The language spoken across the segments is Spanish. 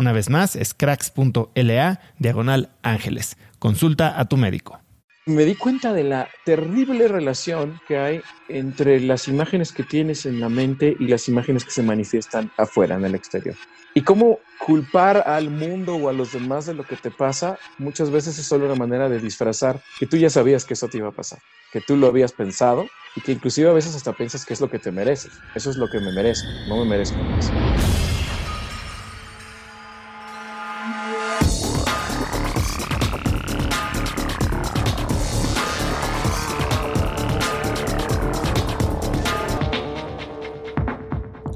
Una vez más, es cracks.la diagonal ángeles. Consulta a tu médico. Me di cuenta de la terrible relación que hay entre las imágenes que tienes en la mente y las imágenes que se manifiestan afuera, en el exterior. Y cómo culpar al mundo o a los demás de lo que te pasa muchas veces es solo una manera de disfrazar que tú ya sabías que eso te iba a pasar, que tú lo habías pensado y que inclusive a veces hasta piensas que es lo que te mereces. Eso es lo que me merezco, no me merezco más.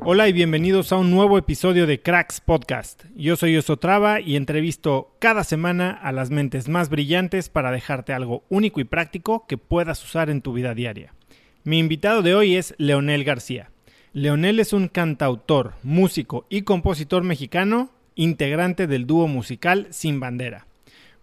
Hola y bienvenidos a un nuevo episodio de Cracks Podcast. Yo soy Osotrava y entrevisto cada semana a las mentes más brillantes para dejarte algo único y práctico que puedas usar en tu vida diaria. Mi invitado de hoy es Leonel García. Leonel es un cantautor, músico y compositor mexicano, integrante del dúo musical Sin Bandera.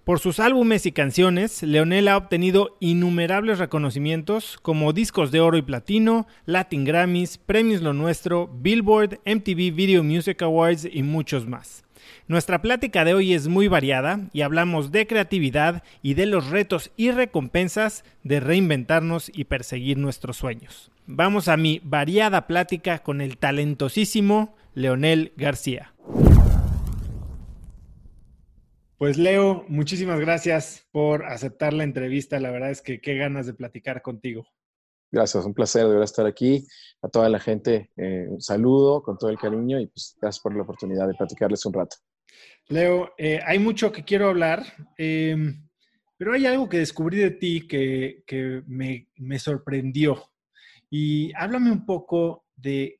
Por sus álbumes y canciones, Leonel ha obtenido innumerables reconocimientos como discos de oro y platino, Latin Grammys, Premios Lo Nuestro, Billboard, MTV Video Music Awards y muchos más. Nuestra plática de hoy es muy variada y hablamos de creatividad y de los retos y recompensas de reinventarnos y perseguir nuestros sueños. Vamos a mi variada plática con el talentosísimo Leonel García. Pues Leo, muchísimas gracias por aceptar la entrevista. La verdad es que qué ganas de platicar contigo. Gracias, un placer de estar aquí. A toda la gente, eh, un saludo con todo el cariño y pues gracias por la oportunidad de platicarles un rato. Leo, eh, hay mucho que quiero hablar, em, pero hay algo que descubrí de ti que, que me, me sorprendió. Y háblame un poco de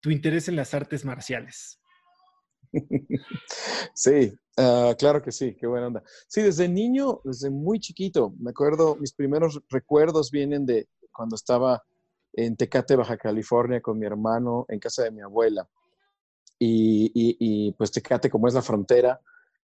tu interés en las artes marciales. Sí, ah, claro que sí, qué buena onda. Sí, desde niño, desde muy chiquito, me acuerdo, mis primeros recuerdos vienen de cuando estaba en Tecate, Baja California, con mi hermano en casa de mi abuela. Y, pues Tecate, como es la frontera,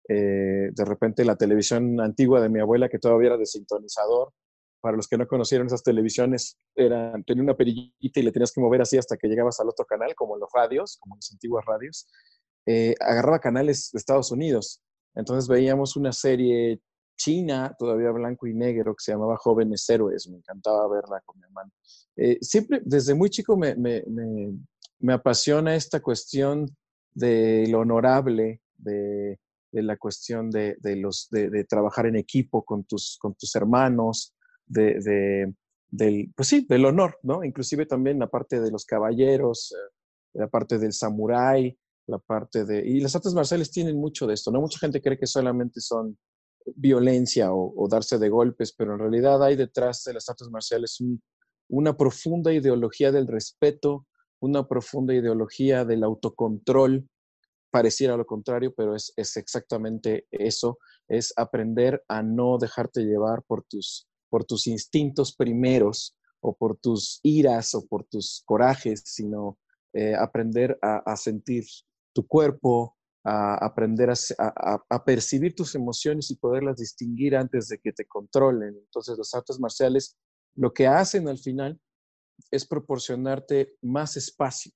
eh, de repente la televisión antigua de mi abuela, que todavía era de sintonizador, para los que no conocieron esas televisiones, era, tenía una perillita y le tenías que mover así hasta que llegabas al otro canal, como los radios, como las antiguas radios. Eh, agarraba canales de Estados Unidos. Entonces veíamos una serie china, todavía blanco y negro, que se llamaba Jóvenes Héroes. Me encantaba verla con mi hermano. Eh, siempre, desde muy chico, me, me, me, apasiona esta cuestión de lo honorable, de, la cuestión de, de los, de, trabajar en equipo con tus, con tus hermanos, de, del, pues sí, del honor, ¿no? Inclusive también la parte de los caballeros, eh, la parte del samurái, la parte de... Y las artes marciales tienen mucho de esto, ¿no? Mucha gente cree que solamente son violencia o, darse de golpes, pero en realidad hay detrás de las artes marciales una profunda ideología del respeto, una profunda ideología del autocontrol, pareciera lo contrario, pero es, es exactamente eso, es aprender a no dejarte llevar por tus, por tus instintos primeros o por tus iras o por tus corajes, sino eh, aprender a, sentir tu cuerpo, a aprender a, percibir tus emociones y poderlas distinguir antes de que te controlen. Entonces, los artes marciales lo que hacen al final es proporcionarte más espacio,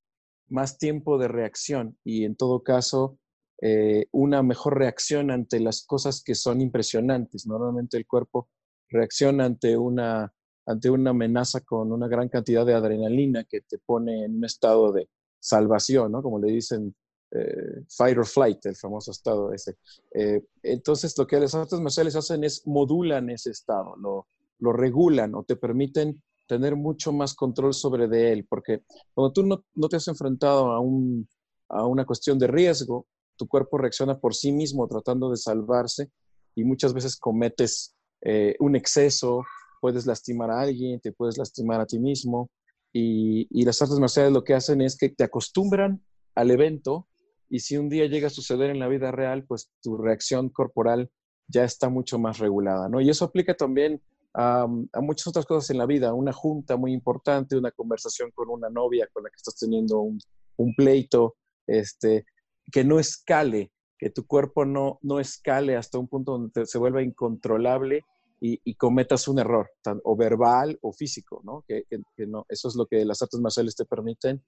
más tiempo de reacción y en todo caso eh, una mejor reacción ante las cosas que son impresionantes. Normalmente el cuerpo reacciona ante una, ante una amenaza con una gran cantidad de adrenalina que te pone en un estado de salvación, ¿no? Como le dicen, eh, fight or flight, el famoso estado ese. Eh, entonces, lo que las artes marciales hacen es modulan ese estado, lo, lo regulan o te permiten tener mucho más control sobre de él, porque cuando tú no, no te has enfrentado a, un, a una cuestión de riesgo, tu cuerpo reacciona por sí mismo tratando de salvarse y muchas veces cometes eh, un exceso, puedes lastimar a alguien, te puedes lastimar a ti mismo. Y, y, las artes marciales lo que hacen es que te acostumbran al evento y si un día llega a suceder en la vida real, pues tu reacción corporal ya está mucho más regulada, ¿no? Y eso aplica también a, a, muchas otras cosas en la vida, una junta muy importante, una conversación con una novia con la que estás teniendo un, un pleito, este, que no escale, que tu cuerpo no, no escale hasta un punto donde se vuelva incontrolable y, cometas un error, o verbal o físico, ¿no? Que, no, eso es lo que las artes marciales te permiten.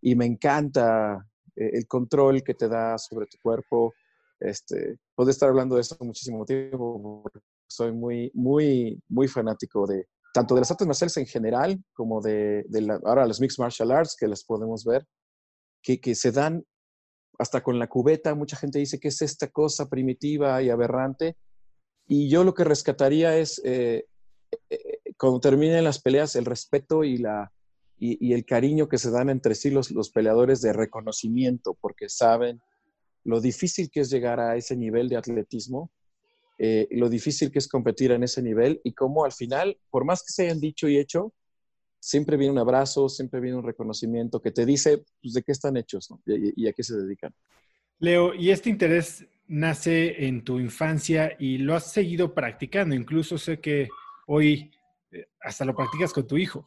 Y me encanta eh, el control que te da sobre tu cuerpo. Este, puedo estar hablando de eso muchísimo tiempo, soy muy, muy, muy fanático de tanto de las artes marciales en general, como de, de la, ahora las mixed martial arts, que las podemos ver, que, que se dan hasta con la cubeta. Mucha gente dice que es esta cosa primitiva y aberrante y yo lo que rescataría es, eh, eh, cuando terminen las peleas, el respeto y, la, y, el cariño que se dan entre sí los, los, peleadores de reconocimiento, porque saben lo difícil que es llegar a ese nivel de atletismo, eh, lo difícil que es competir en ese nivel y cómo al final, por más que se hayan dicho y hecho, siempre viene un abrazo, siempre viene un reconocimiento que te dice pues, de qué están hechos y, a qué se dedican. Leo, ¿y este interés nace en tu infancia y lo has seguido practicando. Incluso sé que hoy eh, hasta lo practicas con tu hijo.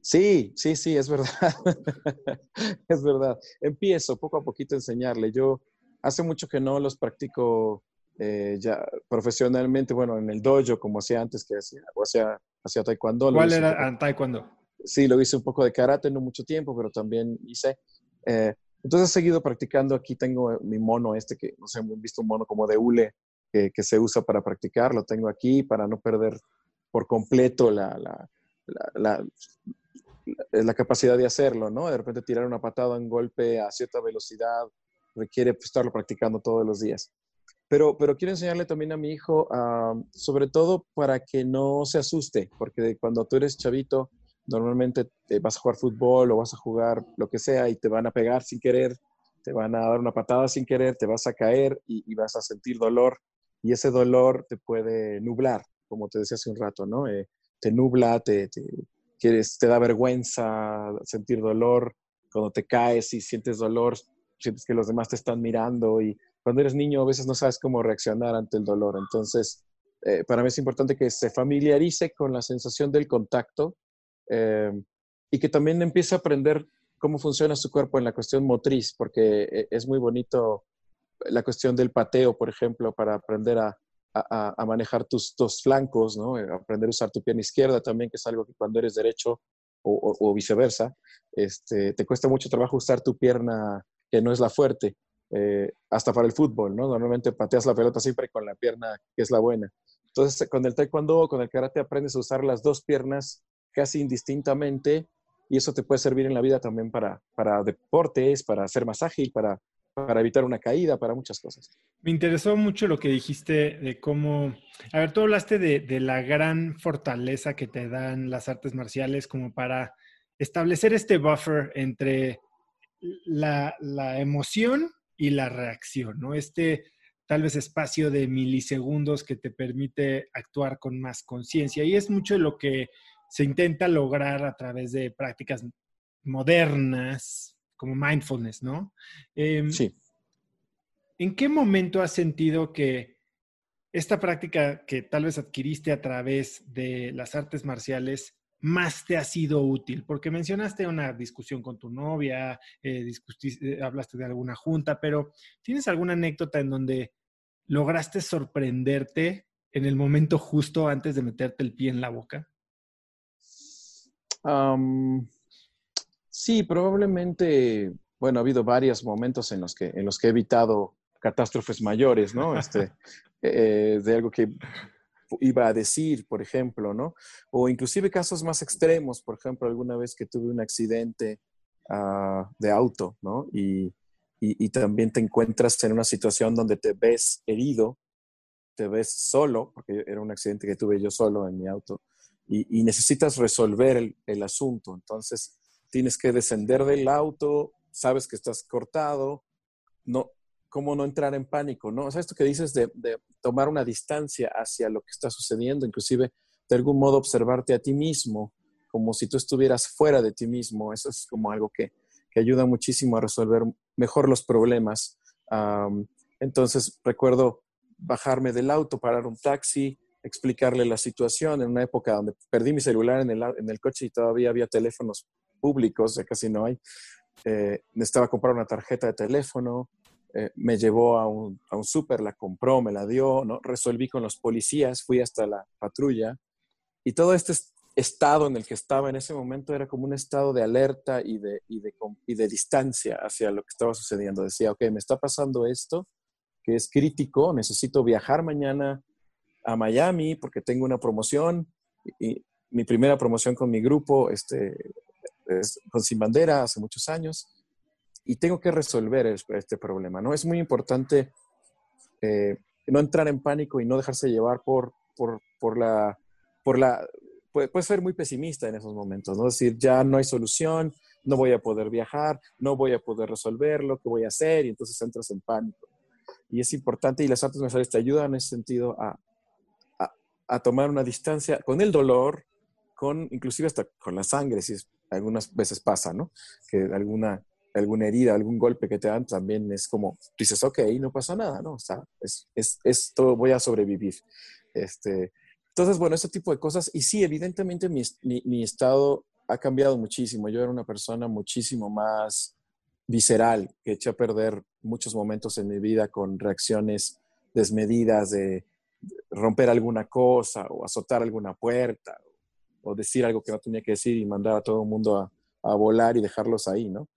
Sí, sí, sí, es verdad. es verdad. Empiezo poco a poquito a enseñarle. Yo hace mucho que no los practico eh, ya profesionalmente, bueno, en el dojo como hacía antes, que hacía, o hacía, hacía taekwondo. ¿Cuál era taekwondo? Sí, lo hice un poco de karate, no mucho tiempo, pero también hice. Eh, entonces he seguido practicando. Aquí tengo mi mono este, que no sé, he visto un mono como de hule que, se usa para practicar. Lo tengo aquí para no perder por completo la, la, la, capacidad de hacerlo, ¿no? De repente tirar una patada, un golpe a cierta velocidad requiere pues, estarlo practicando todos los días. Pero, pero quiero enseñarle también a mi hijo, ah, sobre todo para que no se asuste, porque cuando tú eres chavito, normalmente te vas a jugar fútbol o vas a jugar lo que sea y te van a pegar sin querer, te van a dar una patada sin querer, te vas a caer y, vas a sentir dolor y ese dolor te puede nublar, como te decía hace un rato, ¿no? Eh, te nubla, te, quieres, te da vergüenza sentir dolor, cuando te caes y sientes dolor, sientes que los demás te están mirando y cuando eres niño a veces no sabes cómo reaccionar ante el dolor. Entonces, eh, para mí es importante que se familiarice con la sensación del contacto eh, y que también empiece a aprender cómo funciona su cuerpo en la cuestión motriz, porque eh, es muy bonito la cuestión del pateo, por ejemplo, para aprender a, a, manejar tus dos flancos, ¿no? Eh, aprender a usar tu pierna izquierda también, que es algo que cuando eres derecho o, viceversa, este, te cuesta mucho trabajo usar tu pierna que no es la fuerte, hasta para el fútbol, ¿no? Normalmente pateas la pelota siempre con la pierna que es la buena. Entonces, con el taekwondo o con el karate aprendes a usar las dos piernas casi indistintamente y eso te puede servir en la vida también para deportes, para ser más ágil, para, para evitar una caída, para muchas cosas. Me interesó mucho lo que dijiste de cómo, a ver, tú hablaste de, la gran fortaleza que te dan las artes marciales como para establecer este buffer entre la, la emoción y la reacción, ¿no? Este tal vez espacio de milisegundos que te permite actuar con más conciencia. Y es mucho lo que se intenta lograr a través de prácticas modernas como mindfulness, ¿no? Em, sí. ¿En qué momento has sentido que esta práctica que tal vez adquiriste a través de las artes marciales más te ha sido útil? Porque mencionaste una discusión con tu novia, eh, eh, hablaste de alguna junta, pero ¿tienes alguna anécdota en donde lograste sorprenderte en el momento justo antes de meterte el pie en la boca? Sí, probablemente, bueno, ha habido varios momentos en los que, en los que he evitado catástrofes mayores, ¿no? Este, eh, de algo que iba a decir, por ejemplo, ¿no? O inclusive casos más extremos, por ejemplo, alguna vez que tuve un accidente ah, de auto, ¿no? Y, y, también te encuentras en una situación donde te ves herido, te ves solo, porque era un accidente que tuve yo solo en mi auto, y, y necesitas resolver el, el, asunto. Entonces, tienes que descender del auto, sabes que estás cortado, no, cómo no entrar en pánico, ¿no? O sea, esto que dices de, tomar una distancia hacia lo que está sucediendo, inclusive de algún modo observarte a ti mismo, como si tú estuvieras fuera de ti mismo, eso es como algo que, que ayuda muchísimo a resolver mejor los problemas. entonces, recuerdo bajarme del auto, parar un taxi, explicarle la situación en una época donde perdí mi celular en el, en el coche y todavía había teléfonos públicos, ya casi no hay. Eh, necesitaba comprar una tarjeta de teléfono, eh, me llevó a un, a un súper, la compró, me la dio, ¿no? resolví con los policías, fui hasta la patrulla y todo este estado en el que estaba en ese momento era como un estado de alerta y de, y de, y de distancia hacia lo que estaba sucediendo. Decía, ok, me está pasando esto, que es crítico, necesito viajar mañana a Miami porque tengo una promoción y, mi primera promoción con mi grupo este, es con Sin Bandera hace muchos años y tengo que resolver este problema. ¿no? Es muy importante eh, no entrar en pánico y no dejarse llevar por, por, por la, por la puede, ser muy pesimista en esos momentos, ¿no? Es decir, ya no hay solución, no voy a poder viajar, no voy a poder resolverlo, ¿qué voy a hacer? Y entonces entras en pánico. Y es importante, y las artes marciales te ayudan en ese sentido a, a, tomar una distancia con el dolor, con inclusive hasta con la sangre, si algunas veces pasa, ¿no? Que alguna, alguna herida, algún golpe que te dan también es como, dices, ok, no pasa nada, ¿no? O sea, es, es, esto voy a sobrevivir. Este, entonces, bueno, ese tipo de cosas. Y sí, evidentemente mi, mi, estado ha cambiado muchísimo. Yo era una persona muchísimo más visceral, que eché a perder muchos momentos en mi vida con reacciones desmedidas de romper alguna cosa o azotar alguna puerta o decir algo que no tenía que decir y mandar a todo el mundo a, a volar y dejarlos ahí, ¿no?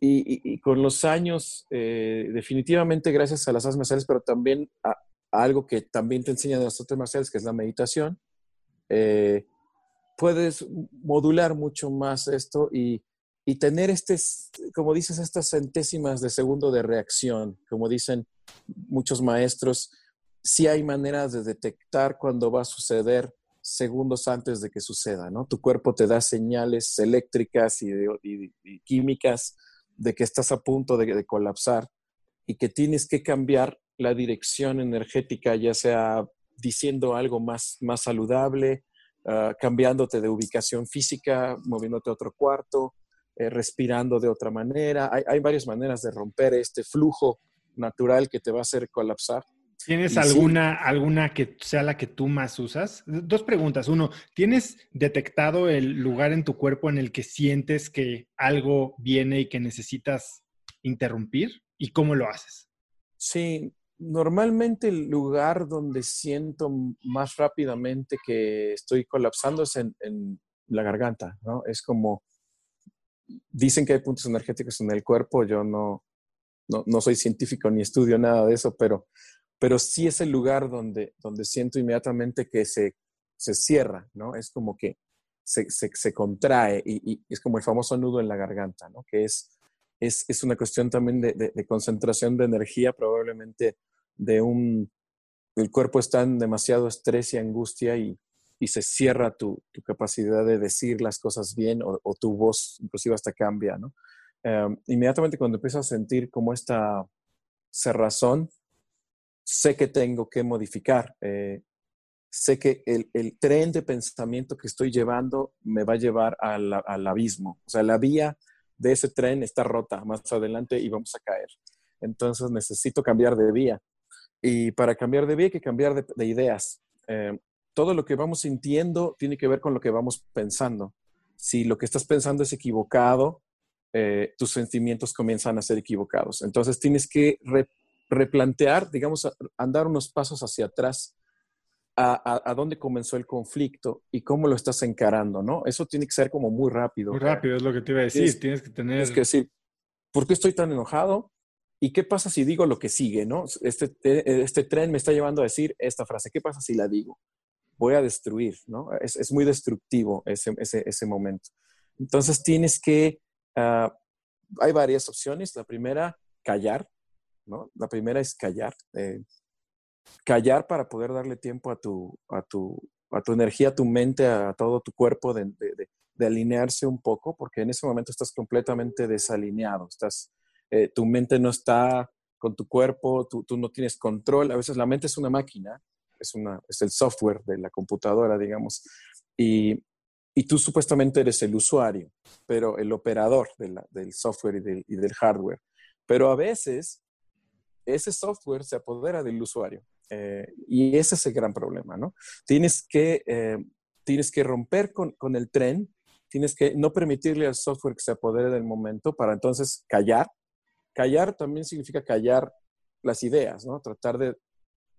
Y, con los años, eh, definitivamente gracias a las artes pero también a, algo que también te enseñan las artes marciales, que es la meditación, eh, puedes modular mucho más esto y, y, tener este, como dices, estas centésimas de segundo de reacción, como dicen muchos maestros, sí hay maneras de detectar cuando va a suceder segundos antes de que suceda, ¿no? Tu cuerpo te da señales eléctricas y, y químicas de que estás a punto de, de colapsar y que tienes que cambiar la dirección energética, ya sea diciendo algo más, más saludable, uh, cambiándote de ubicación física, moviéndote a otro cuarto, eh, respirando de otra manera. Hay, hay, varias maneras de romper este flujo natural que te va a hacer colapsar. ¿Tienes alguna, alguna que sea la que tú más usas? Dos preguntas. Uno, ¿tienes detectado el lugar en tu cuerpo en el que sientes que algo viene y que necesitas interrumpir? ¿Y cómo lo haces? Sí, normalmente el lugar donde siento más rápidamente que estoy colapsando es en, la garganta, ¿no? Es como, dicen que hay puntos energéticos en el cuerpo, yo no, no, soy científico ni estudio nada de eso, pero, pero sí es el lugar donde, donde siento inmediatamente que se, se cierra, ¿no? Es como que se, se, contrae y, y, es como el famoso nudo en la garganta, ¿no? Que es es, es una cuestión también de, de, concentración de energía, probablemente de un, el cuerpo está en demasiado estrés y angustia y, y se cierra tu, tu, capacidad de decir las cosas bien o, tu voz inclusive hasta cambia, ¿no? Em, inmediatamente cuando empiezo a sentir como esta cerrazón, sé que tengo que modificar. Eh, sé que el, el, tren de pensamiento que estoy llevando me va a llevar al, al, abismo. O sea, la vía de ese tren está rota más adelante y vamos a caer. Entonces necesito cambiar de vía. Y para cambiar de vía hay que cambiar de, de ideas. Eh, todo lo que vamos sintiendo tiene que ver con lo que vamos pensando. Si lo que estás pensando es equivocado, eh, tus sentimientos comienzan a ser equivocados. Entonces tienes que replantear, digamos, andar unos pasos hacia atrás a, a, a, dónde comenzó el conflicto y cómo lo estás encarando, ¿no? Eso tiene que ser como muy rápido. Muy rápido, es lo que te iba a decir. Tienes, tienes que tener... Tienes que decir, ¿por qué estoy tan enojado? ¿Y qué pasa si digo lo que sigue, no? Este, este tren me está llevando a decir esta frase. ¿Qué pasa si la digo? Voy a destruir, ¿no? Es, es muy destructivo ese, ese, ese, momento. Entonces tienes que... Uh, hay varias opciones. La primera, callar, ¿no? La primera es callar. Eh, callar para poder darle tiempo a tu, a tu, a tu energía, a tu mente, a todo tu cuerpo de, alinearse un poco, porque en ese momento estás completamente desalineado, estás, eh, tu mente no está con tu cuerpo, tú, no tienes control, a veces la mente es una máquina, es, una, es el software de la computadora, digamos, y, y tú supuestamente eres el usuario, pero el operador la, del software y del, y del hardware. Pero a veces ese software se apodera del usuario eh, y ese es el gran problema, ¿no? Tienes que, eh, tienes que romper con, con, el tren, tienes que no permitirle al software que se apodere del momento para entonces callar. Callar también significa callar las ideas, ¿no? Tratar de,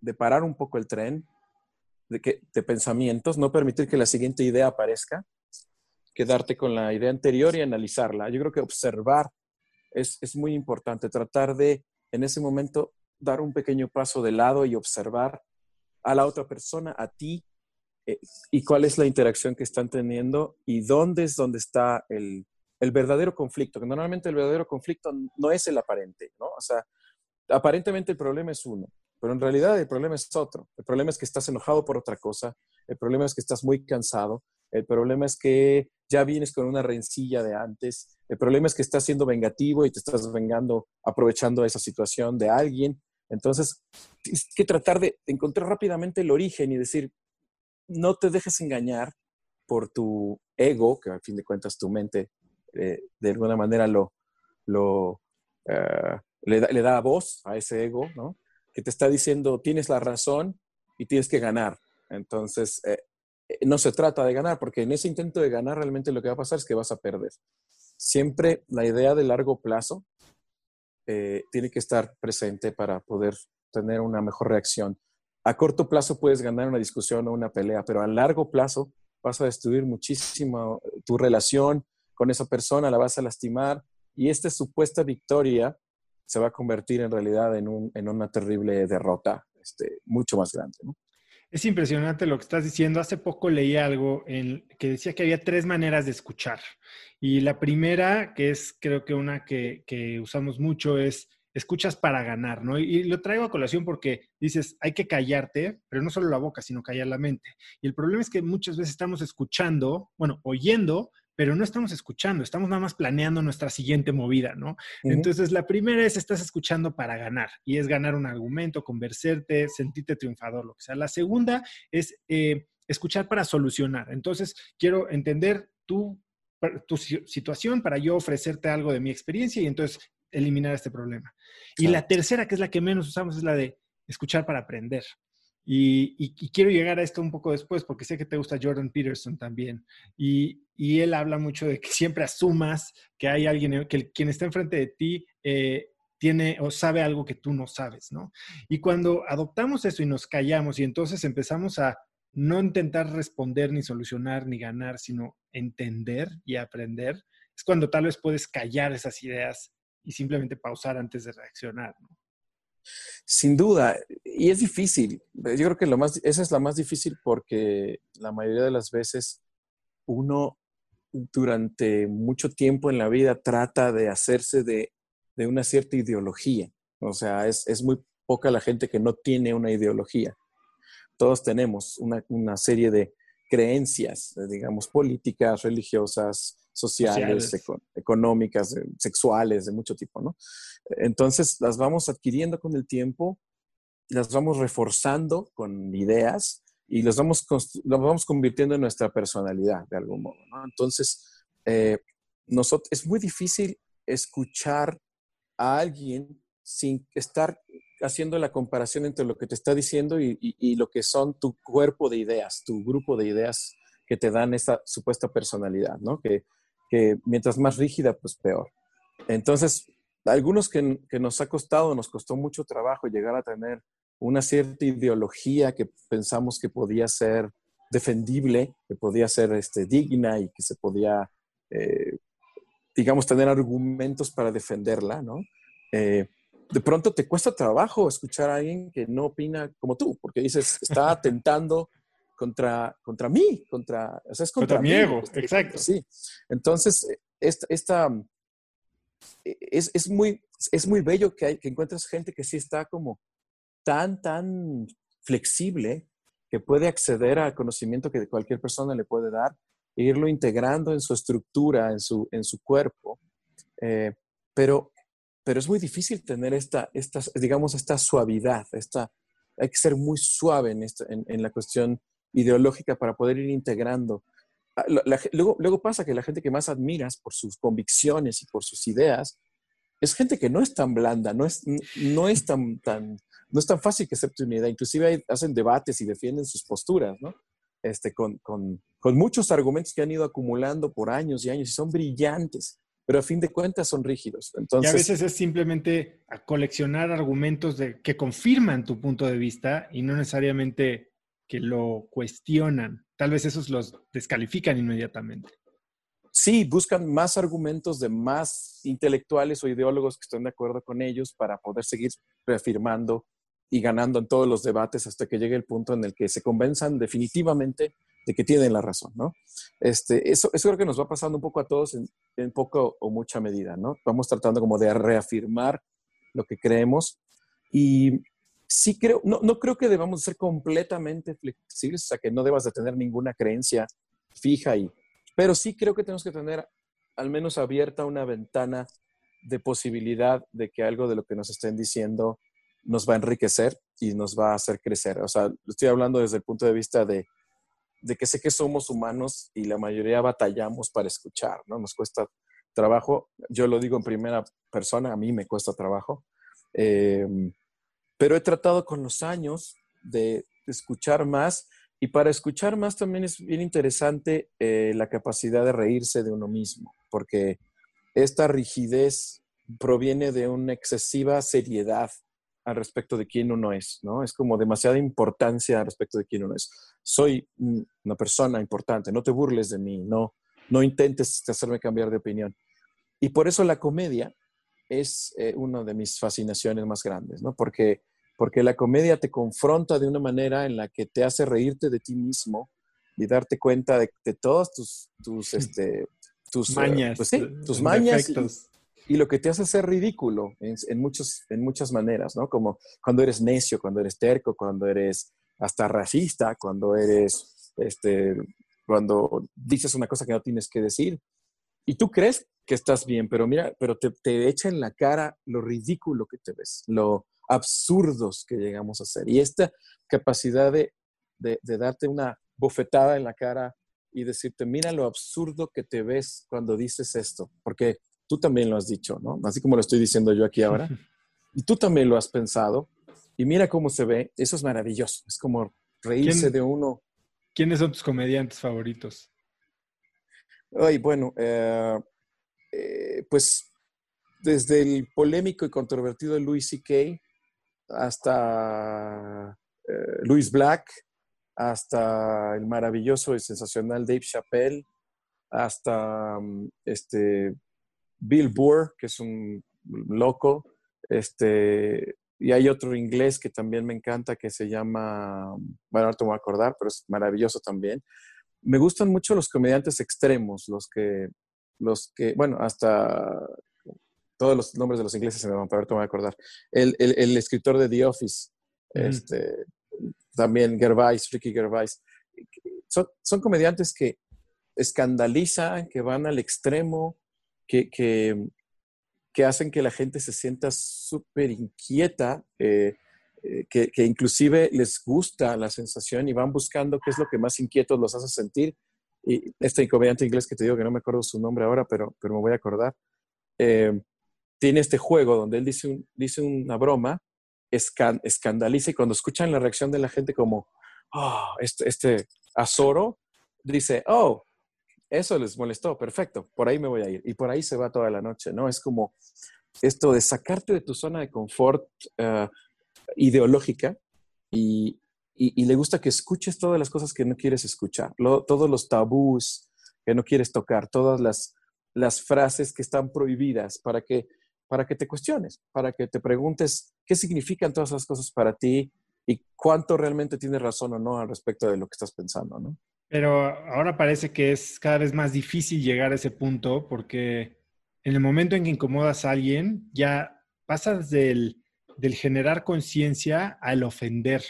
de parar un poco el tren de, que, de pensamientos, no permitir que la siguiente idea aparezca, quedarte con la idea anterior y analizarla. Yo creo que observar es, es muy importante, tratar de en ese momento dar un pequeño paso de lado y observar a la otra persona, a ti, eh, y cuál es la interacción que están teniendo y dónde es donde está el, el, verdadero conflicto, que normalmente el verdadero conflicto no es el aparente, ¿no? O sea, aparentemente el problema es uno, pero en realidad el problema es otro. El problema es que estás enojado por otra cosa, el problema es que estás muy cansado, el problema es que ya vienes con una rencilla de antes, el problema es que estás siendo vengativo y te estás vengando aprovechando esa situación de alguien. Entonces, tienes que tratar de encontrar rápidamente el origen y decir, no te dejes engañar por tu ego, que al fin de cuentas tu mente eh, de alguna manera lo, lo uh, le, da, le, da, voz a ese ego, ¿no? Que te está diciendo, tienes la razón y tienes que ganar. Entonces, eh, no se trata de ganar, porque en ese intento de ganar realmente lo que va a pasar es que vas a perder. Siempre la idea de largo plazo eh, tiene que estar presente para poder tener una mejor reacción. A corto plazo puedes ganar una discusión o una pelea, pero a largo plazo vas a destruir muchísimo tu relación con esa persona, la vas a lastimar y esta supuesta victoria se va a convertir en realidad en, un, en una terrible derrota este, mucho más grande. Es impresionante lo que estás diciendo. Hace poco leí algo en, que decía que había tres maneras de escuchar. Y la primera, que es creo que una que, usamos mucho, es escuchas para ganar, ¿no? Y, y, lo traigo a colación porque dices, hay que callarte, pero no solo la boca, sino callar la mente. Y el problema es que muchas veces estamos escuchando, bueno, oyendo, pero no estamos escuchando, estamos nada más planeando nuestra siguiente movida, ¿no? Uh -huh. Entonces, la primera es, estás escuchando para ganar, y es ganar un argumento, conversarte, sentirte triunfador, lo que sea. La segunda es eh, escuchar para solucionar. Entonces, quiero entender tu, tu situación para yo ofrecerte algo de mi experiencia y entonces eliminar este problema. Y claro. la tercera, que es la que menos usamos, es la de escuchar para aprender. Y, quiero llegar a esto un poco después, porque sé que te gusta Jordan Peterson también. Y, y él habla mucho de que siempre asumas que hay alguien, que el, quien está enfrente de ti eh, tiene o sabe algo que tú no sabes, ¿no? Y cuando adoptamos eso y nos callamos y entonces empezamos a no intentar responder ni solucionar ni ganar, sino entender y aprender, es cuando tal vez puedes callar esas ideas y simplemente pausar antes de reaccionar, ¿no? Sin duda, y es difícil. Yo creo que lo más, esa es la más difícil porque la mayoría de las veces uno durante mucho tiempo en la vida trata de hacerse de, una cierta ideología. O sea, es, muy poca la gente que no tiene una ideología. Todos tenemos una, serie de creencias, digamos, políticas, religiosas, sociales, económicas, sexuales, de mucho tipo, ¿no? Entonces las vamos adquiriendo con el tiempo, las vamos reforzando con ideas y los vamos, vamos convirtiendo en nuestra personalidad de algún modo. ¿no? Entonces, eh, nosotros, es muy difícil escuchar a alguien sin estar haciendo la comparación entre lo que te está diciendo y, y, lo que son tu cuerpo de ideas, tu grupo de ideas que te dan esa supuesta personalidad, ¿no? Que, que mientras más rígida, pues peor. Entonces, algunos que, que, nos ha costado, nos costó mucho trabajo llegar a tener una cierta ideología que pensamos que podía ser defendible, que podía ser este, digna y que se podía, eh, digamos, tener argumentos para defenderla, ¿no? Eh, de pronto te cuesta trabajo escuchar a alguien que no opina como tú, porque dices, está atentando contra, contra mí, contra, o sea, es contra, mi ego, exacto. Sí. Entonces, esta, esta es, es, muy, es muy bello que, hay, que encuentres gente que sí está como tan, tan flexible que puede acceder al conocimiento que cualquier persona le puede dar e irlo integrando en su estructura, en su, en su cuerpo. Eh, pero, pero es muy difícil tener esta, esta, digamos, esta suavidad, esta, hay que ser muy suave en, en, la cuestión ideológica para poder ir integrando. Ah, luego, luego pasa que la gente que más admiras por sus convicciones y por sus ideas es gente que no es tan blanda, no es, no es tan, tan no es tan fácil que acepte una idea. Inclusive hacen debates y defienden sus posturas, ¿no? Este, con, con, con, muchos argumentos que han ido acumulando por años y años y son brillantes, pero a fin de cuentas son rígidos. Entonces, y a veces es simplemente coleccionar argumentos de, que confirman tu punto de vista y no necesariamente que lo cuestionan. Tal vez esos los descalifican inmediatamente. Sí, buscan más argumentos de más intelectuales o ideólogos que estén de acuerdo con ellos para poder seguir reafirmando y ganando en todos los debates hasta que llegue el punto en el que se convenzan definitivamente de que tienen la razón, ¿no? Este, eso, eso creo que nos va pasando un poco a todos en, en poco o mucha medida, ¿no? Vamos tratando como de reafirmar lo que creemos y sí creo, no, no creo que debamos ser completamente flexibles, o sea, que no debas de tener ninguna creencia fija y, pero sí creo que tenemos que tener al menos abierta una ventana de posibilidad de que algo de lo que nos estén diciendo nos va a enriquecer y nos va a hacer crecer. O sea, estoy hablando desde el punto de vista de, de que sé que somos humanos y la mayoría batallamos para escuchar, ¿no? Nos cuesta trabajo. Yo lo digo en primera persona, a mí me cuesta trabajo. Em, pero he tratado con los años de escuchar más y para escuchar más también es bien interesante eh, la capacidad de reírse de uno mismo, porque esta rigidez proviene de una excesiva seriedad al respecto de quién uno es, ¿no? Es como demasiada importancia al respecto de quién uno es. Soy una persona importante, no te burles de mí, no, no intentes hacerme cambiar de opinión. Y por eso la comedia es eh, una de mis fascinaciones más grandes, ¿no? Porque, porque la comedia te confronta de una manera en la que te hace reírte de ti mismo y darte cuenta de, de todos tus, tus, este, tus eh, mañas, pues tus mañas y lo que te hace ser ridículo en, en, muchos, en muchas maneras, ¿no? Como cuando eres necio, cuando eres terco, cuando eres hasta racista, cuando eres, este, cuando dices una cosa que no tienes que decir. Y tú crees que estás bien, pero mira, pero te, te echa en la cara lo ridículo que te ves, lo absurdos que llegamos a ser. Y esta capacidad de, de, de darte una bofetada en la cara y decirte, mira lo absurdo que te ves cuando dices esto, porque tú también lo has dicho, ¿no? Así como lo estoy diciendo yo aquí ahora. Y tú también lo has pensado. Y mira cómo se ve. Eso es maravilloso. Es como reírse de uno. ¿Quiénes son tus comediantes favoritos? Ay, bueno, eh, eh, pues desde el polémico y controvertido Louis C.K. hasta eh, Louis Black, hasta el maravilloso y sensacional Dave Chappelle, hasta mm, este Bill Burr, que es un loco, este, y hay otro inglés que también me encanta que se llama, bueno, ahora te voy a acordar, pero es maravilloso también. me gustan mucho los comediantes extremos, los que, los que, bueno, hasta todos los nombres de los ingleses se me van te voy a acordar. El, el, escritor de The Office, este, también Gervais, Ricky Gervais. Son, son comediantes que escandalizan, que van al extremo, que, que, que hacen que la gente se sienta súper inquieta, eh, eh, que, que, inclusive les gusta la sensación y van buscando qué es lo que más inquietos los hace sentir. Y este comediante inglés que te digo que no me acuerdo su nombre ahora, pero, pero me voy a acordar, eh, tiene este juego donde él dice, dice una broma, escandaliza y cuando escuchan la reacción de la gente como, oh, este, este azoro, dice, oh, eso les molestó, perfecto, por ahí me voy a ir. Y por ahí se va toda la noche, ¿no? Es como esto de sacarte de tu zona de confort eh, ideológica y, le gusta que escuches todas las cosas que no quieres escuchar, todos los tabús que no quieres tocar, todas las, las frases que están prohibidas para que, para que te cuestiones, para que te preguntes qué significan todas esas cosas para ti y cuánto realmente tienes razón o no al respecto de lo que estás pensando, ¿no? Pero ahora parece que es cada vez más difícil llegar a ese punto porque en el momento en que incomodas a alguien, ya pasas del, del generar conciencia al ofender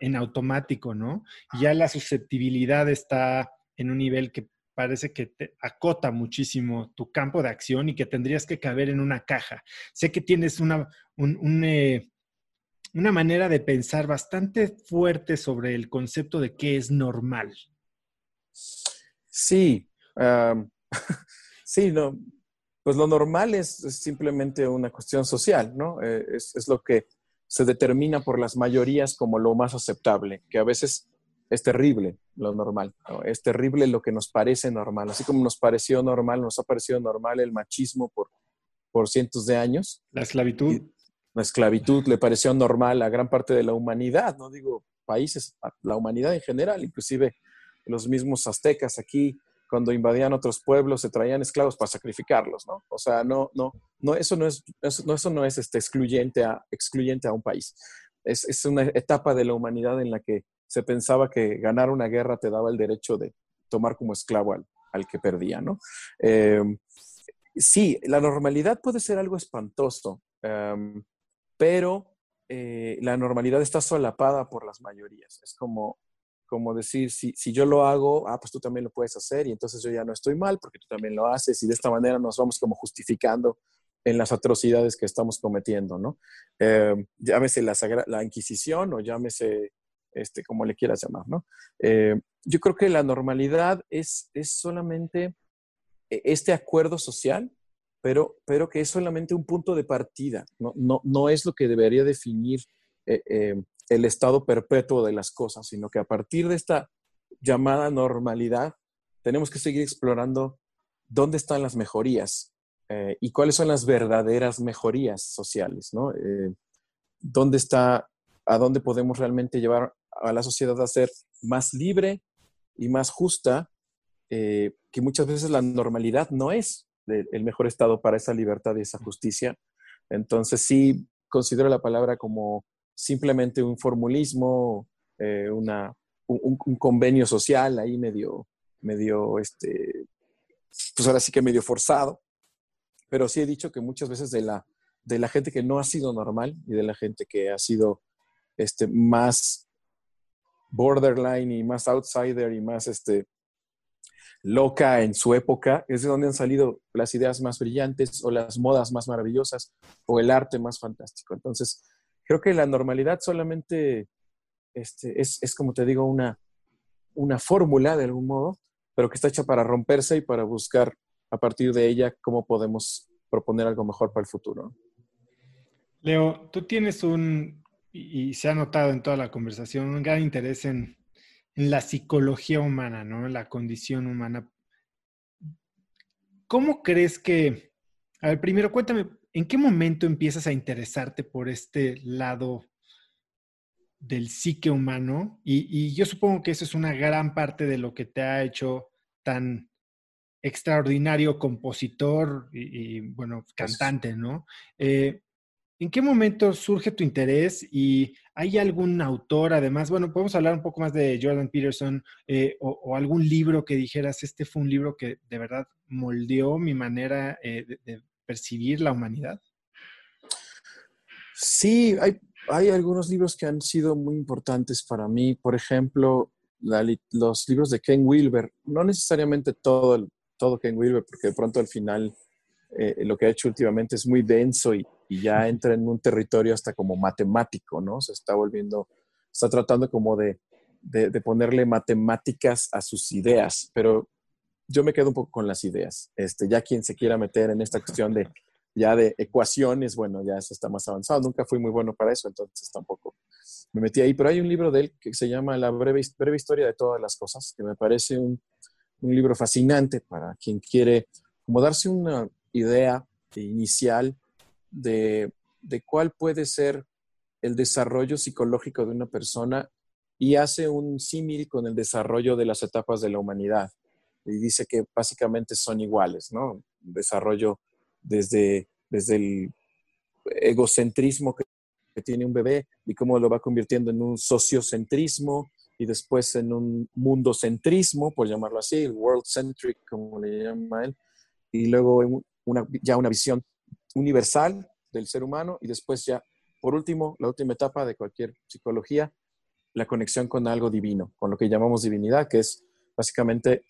en automático, ¿no? ya la susceptibilidad está en un nivel que parece que te acota muchísimo tu campo de acción y que tendrías que caber en una caja. Sé que tienes una, eh, una manera de pensar bastante fuerte sobre el concepto de qué es normal. Sí, sí, no, pues lo normal es, simplemente una cuestión social, ¿no? Eh, es, lo que se determina por las mayorías como lo más aceptable, que a veces es terrible lo normal, es terrible lo que nos parece normal, así como nos pareció normal, nos ha parecido normal el machismo por, por cientos de años. La esclavitud. la esclavitud le pareció normal a gran parte de la humanidad, no digo países, la humanidad en general, inclusive los mismos aztecas aquí, cuando invadían otros pueblos, se traían esclavos para sacrificarlos, ¿no? O sea, no, no, no, eso no es, eso no, eso no es este, excluyente, a, excluyente a un país. Es, es, una etapa de la humanidad en la que se pensaba que ganar una guerra te daba el derecho de tomar como esclavo al, al que perdía, ¿no? Eh, sí, la normalidad puede ser algo espantoso, em, pero eh, la normalidad está solapada por las mayorías. Es como, como decir, si, si yo lo hago, ah, pues tú también lo puedes hacer y entonces yo ya no estoy mal porque tú también lo haces y de esta manera nos vamos como justificando en las atrocidades que estamos cometiendo, ¿no? Eh, llámese la, la, Inquisición o llámese, este, como le quieras llamar, ¿no? Eh, yo creo que la normalidad es, es solamente e, este acuerdo social, pero, pero que es solamente un punto de partida, no, no, no es lo que debería definir eh, el estado perpetuo de las cosas, sino que a partir de esta llamada normalidad tenemos que seguir explorando dónde están las mejorías eh, y cuáles son las verdaderas mejorías sociales, ¿no? Eh, ¿Dónde está, a dónde podemos realmente llevar a la sociedad a ser más libre y más justa, eh, que muchas veces la normalidad no es el mejor estado para esa libertad y esa justicia. Entonces sí considero la palabra como simplemente un formulismo, eh, una, un, convenio social ahí medio, medio, este, pues ahora sí que medio forzado. Pero sí he dicho que muchas veces de la, de la gente que no ha sido normal y de la gente que ha sido este, más borderline y más outsider y más este, loca en su época, es de donde han salido las ideas más brillantes o las modas más maravillosas o el arte más fantástico. Entonces, creo que la normalidad solamente este, es, es, como te digo, una, una fórmula de algún modo, pero que está hecha para romperse y para buscar a partir de ella cómo podemos proponer algo mejor para el futuro. Leo, tú tienes un, y se ha notado en toda la conversación, un gran interés en, en la psicología humana, ¿no? En la condición humana. ¿Cómo crees que, a ver, primero cuéntame, ¿en qué momento empiezas a interesarte por este lado del psique humano? Y, yo supongo que eso es una gran parte de lo que te ha hecho tan extraordinario compositor y, bueno, cantante, ¿no? Eh, ¿En qué momento surge tu interés y hay algún autor, además, bueno, podemos hablar un poco más de Jordan Peterson eh, o, algún libro que dijeras, este fue un libro que de verdad moldeó mi manera eh, de, percibir la humanidad? Sí, hay, algunos libros que han sido muy importantes para mí. Por ejemplo, los libros de Ken Wilber, no necesariamente todo, todo Ken Wilber, porque de pronto al final eh, lo que ha hecho últimamente es muy denso y, ya entra en un territorio hasta como matemático, ¿no? Se está volviendo, está tratando como de, de, ponerle matemáticas a sus ideas, pero yo me quedo un poco con las ideas. Este, ya quien se quiera meter en esta cuestión de ya de ecuaciones, bueno, ya eso está más avanzado. Nunca fui muy bueno para eso, entonces tampoco me metí ahí. Pero hay un libro de él que se llama La breve, breve historia de todas las cosas, que me parece un, un libro fascinante para quien quiere como darse una, idea inicial de, cuál puede ser el desarrollo psicológico de una persona y hace un símil con el desarrollo de las etapas de la humanidad. Y dice que básicamente son iguales, ¿no? Desarrollo desde, desde el egocentrismo que, tiene un bebé y cómo lo va convirtiendo en un sociocentrismo y después en un mundocentrismo, por llamarlo así, world centric, como le llama él, y luego ya una visión universal del ser humano y después ya, por último, la última etapa de cualquier psicología, la conexión con algo divino, con lo que llamamos divinidad, que es básicamente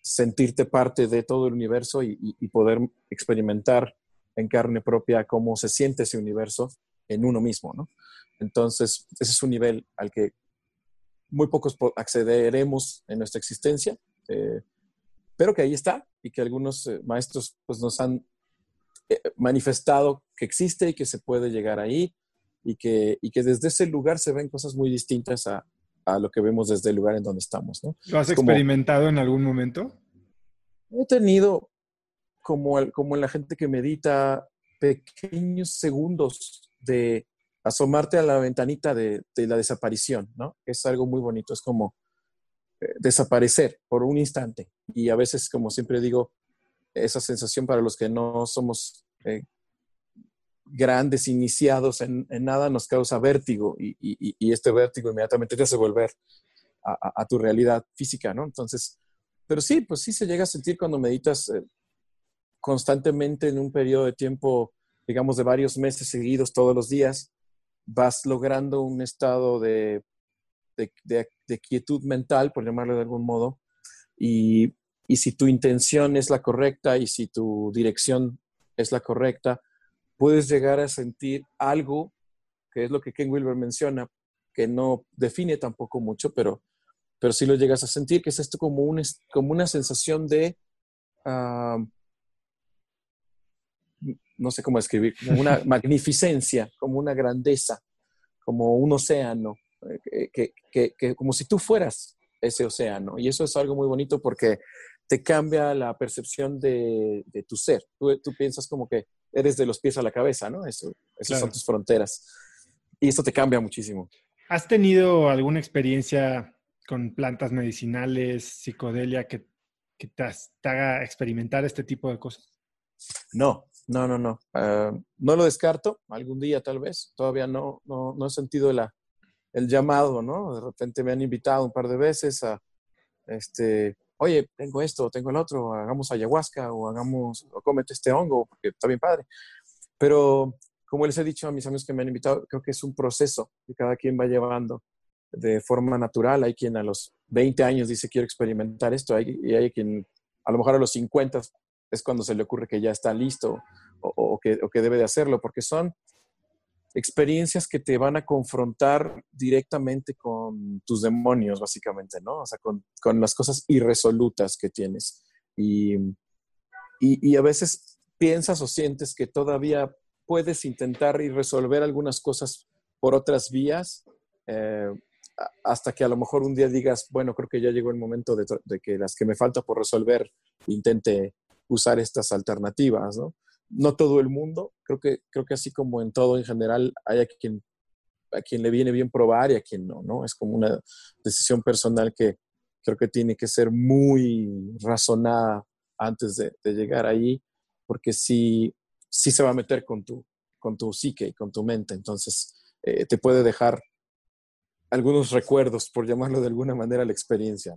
sentirte parte de todo el universo y, poder experimentar en carne propia cómo se siente ese universo en uno mismo, ¿no? Entonces, ese es un nivel al que muy pocos accederemos en nuestra existencia. Eh, pero que ahí está y que algunos eh, maestros pues, nos han manifestado que existe y que se puede llegar ahí y que, y que desde ese lugar se ven cosas muy distintas a, a lo que vemos desde el lugar en donde estamos. ¿no? ¿Lo has experimentado en algún momento? He tenido, como, como en la gente que medita, pequeños segundos de asomarte a la ventanita de, de la desaparición, ¿no? Es algo muy bonito, es como desaparecer por un instante. Y a veces, como siempre digo, esa sensación para los que no somos eh, grandes, iniciados en, nada, nos causa vértigo y, este vértigo inmediatamente te hace volver a, tu realidad física, ¿no? Entonces, pero sí, pues sí se llega a sentir cuando meditas eh, constantemente en un periodo de tiempo, digamos, de varios meses seguidos, todos los días, vas logrando un estado de de, quietud mental, por llamarlo de algún modo, y, si tu intención es la correcta y si tu dirección es la correcta, puedes llegar a sentir algo, que es lo que Ken Wilber menciona, que no define tampoco mucho, pero, pero sí lo llegas a sentir, que es esto como, un, como una sensación de, ah, no sé cómo escribir, como una magnificencia, como una grandeza, como un océano, que, como si tú fueras ese océano. Y eso es algo muy bonito porque te cambia la percepción de, tu ser. Tú, piensas como que eres de los pies a la cabeza, ¿no? Eso, esas son tus fronteras. Y esto te cambia muchísimo. ¿Has tenido alguna experiencia con plantas medicinales, psicodelia, que, te, haga experimentar este tipo de cosas? No, no, no, no. Ah, no lo descarto, algún día tal vez. Todavía no, no, no he sentido la, el llamado, ¿no? De repente me han invitado un par de veces a, este, oye, tengo esto, tengo el otro, hagamos ayahuasca o hagamos, o cómete este hongo, porque está bien padre. Pero como les he dicho a mis amigos que me han invitado, creo que es un proceso que cada quien va llevando de forma natural. Hay quien a los 20 años dice quiero experimentar esto y hay quien a lo mejor a los 50 es cuando se le ocurre que ya está listo o, que, o que debe de hacerlo, porque son experiencias que te van a confrontar directamente con tus demonios, básicamente, ¿no? O sea, con, las cosas irresolutas que tienes. Y, y, a veces piensas o sientes que todavía puedes intentar y resolver algunas cosas por otras vías, eh, hasta que a lo mejor un día digas, bueno, creo que ya llegó el momento de, de que las que me falta por resolver intente usar estas alternativas, ¿no? No todo el mundo, creo que, creo que así como en todo en general, hay a quien, a quien le viene bien probar y a quien no, ¿no? Es como una decisión personal que creo que tiene que ser muy razonada antes de, llegar ahí, porque sí, sí se va a meter con tu, con tu psique y con tu mente. Entonces, eh, te puede dejar algunos recuerdos, por llamarlo de alguna manera, la experiencia.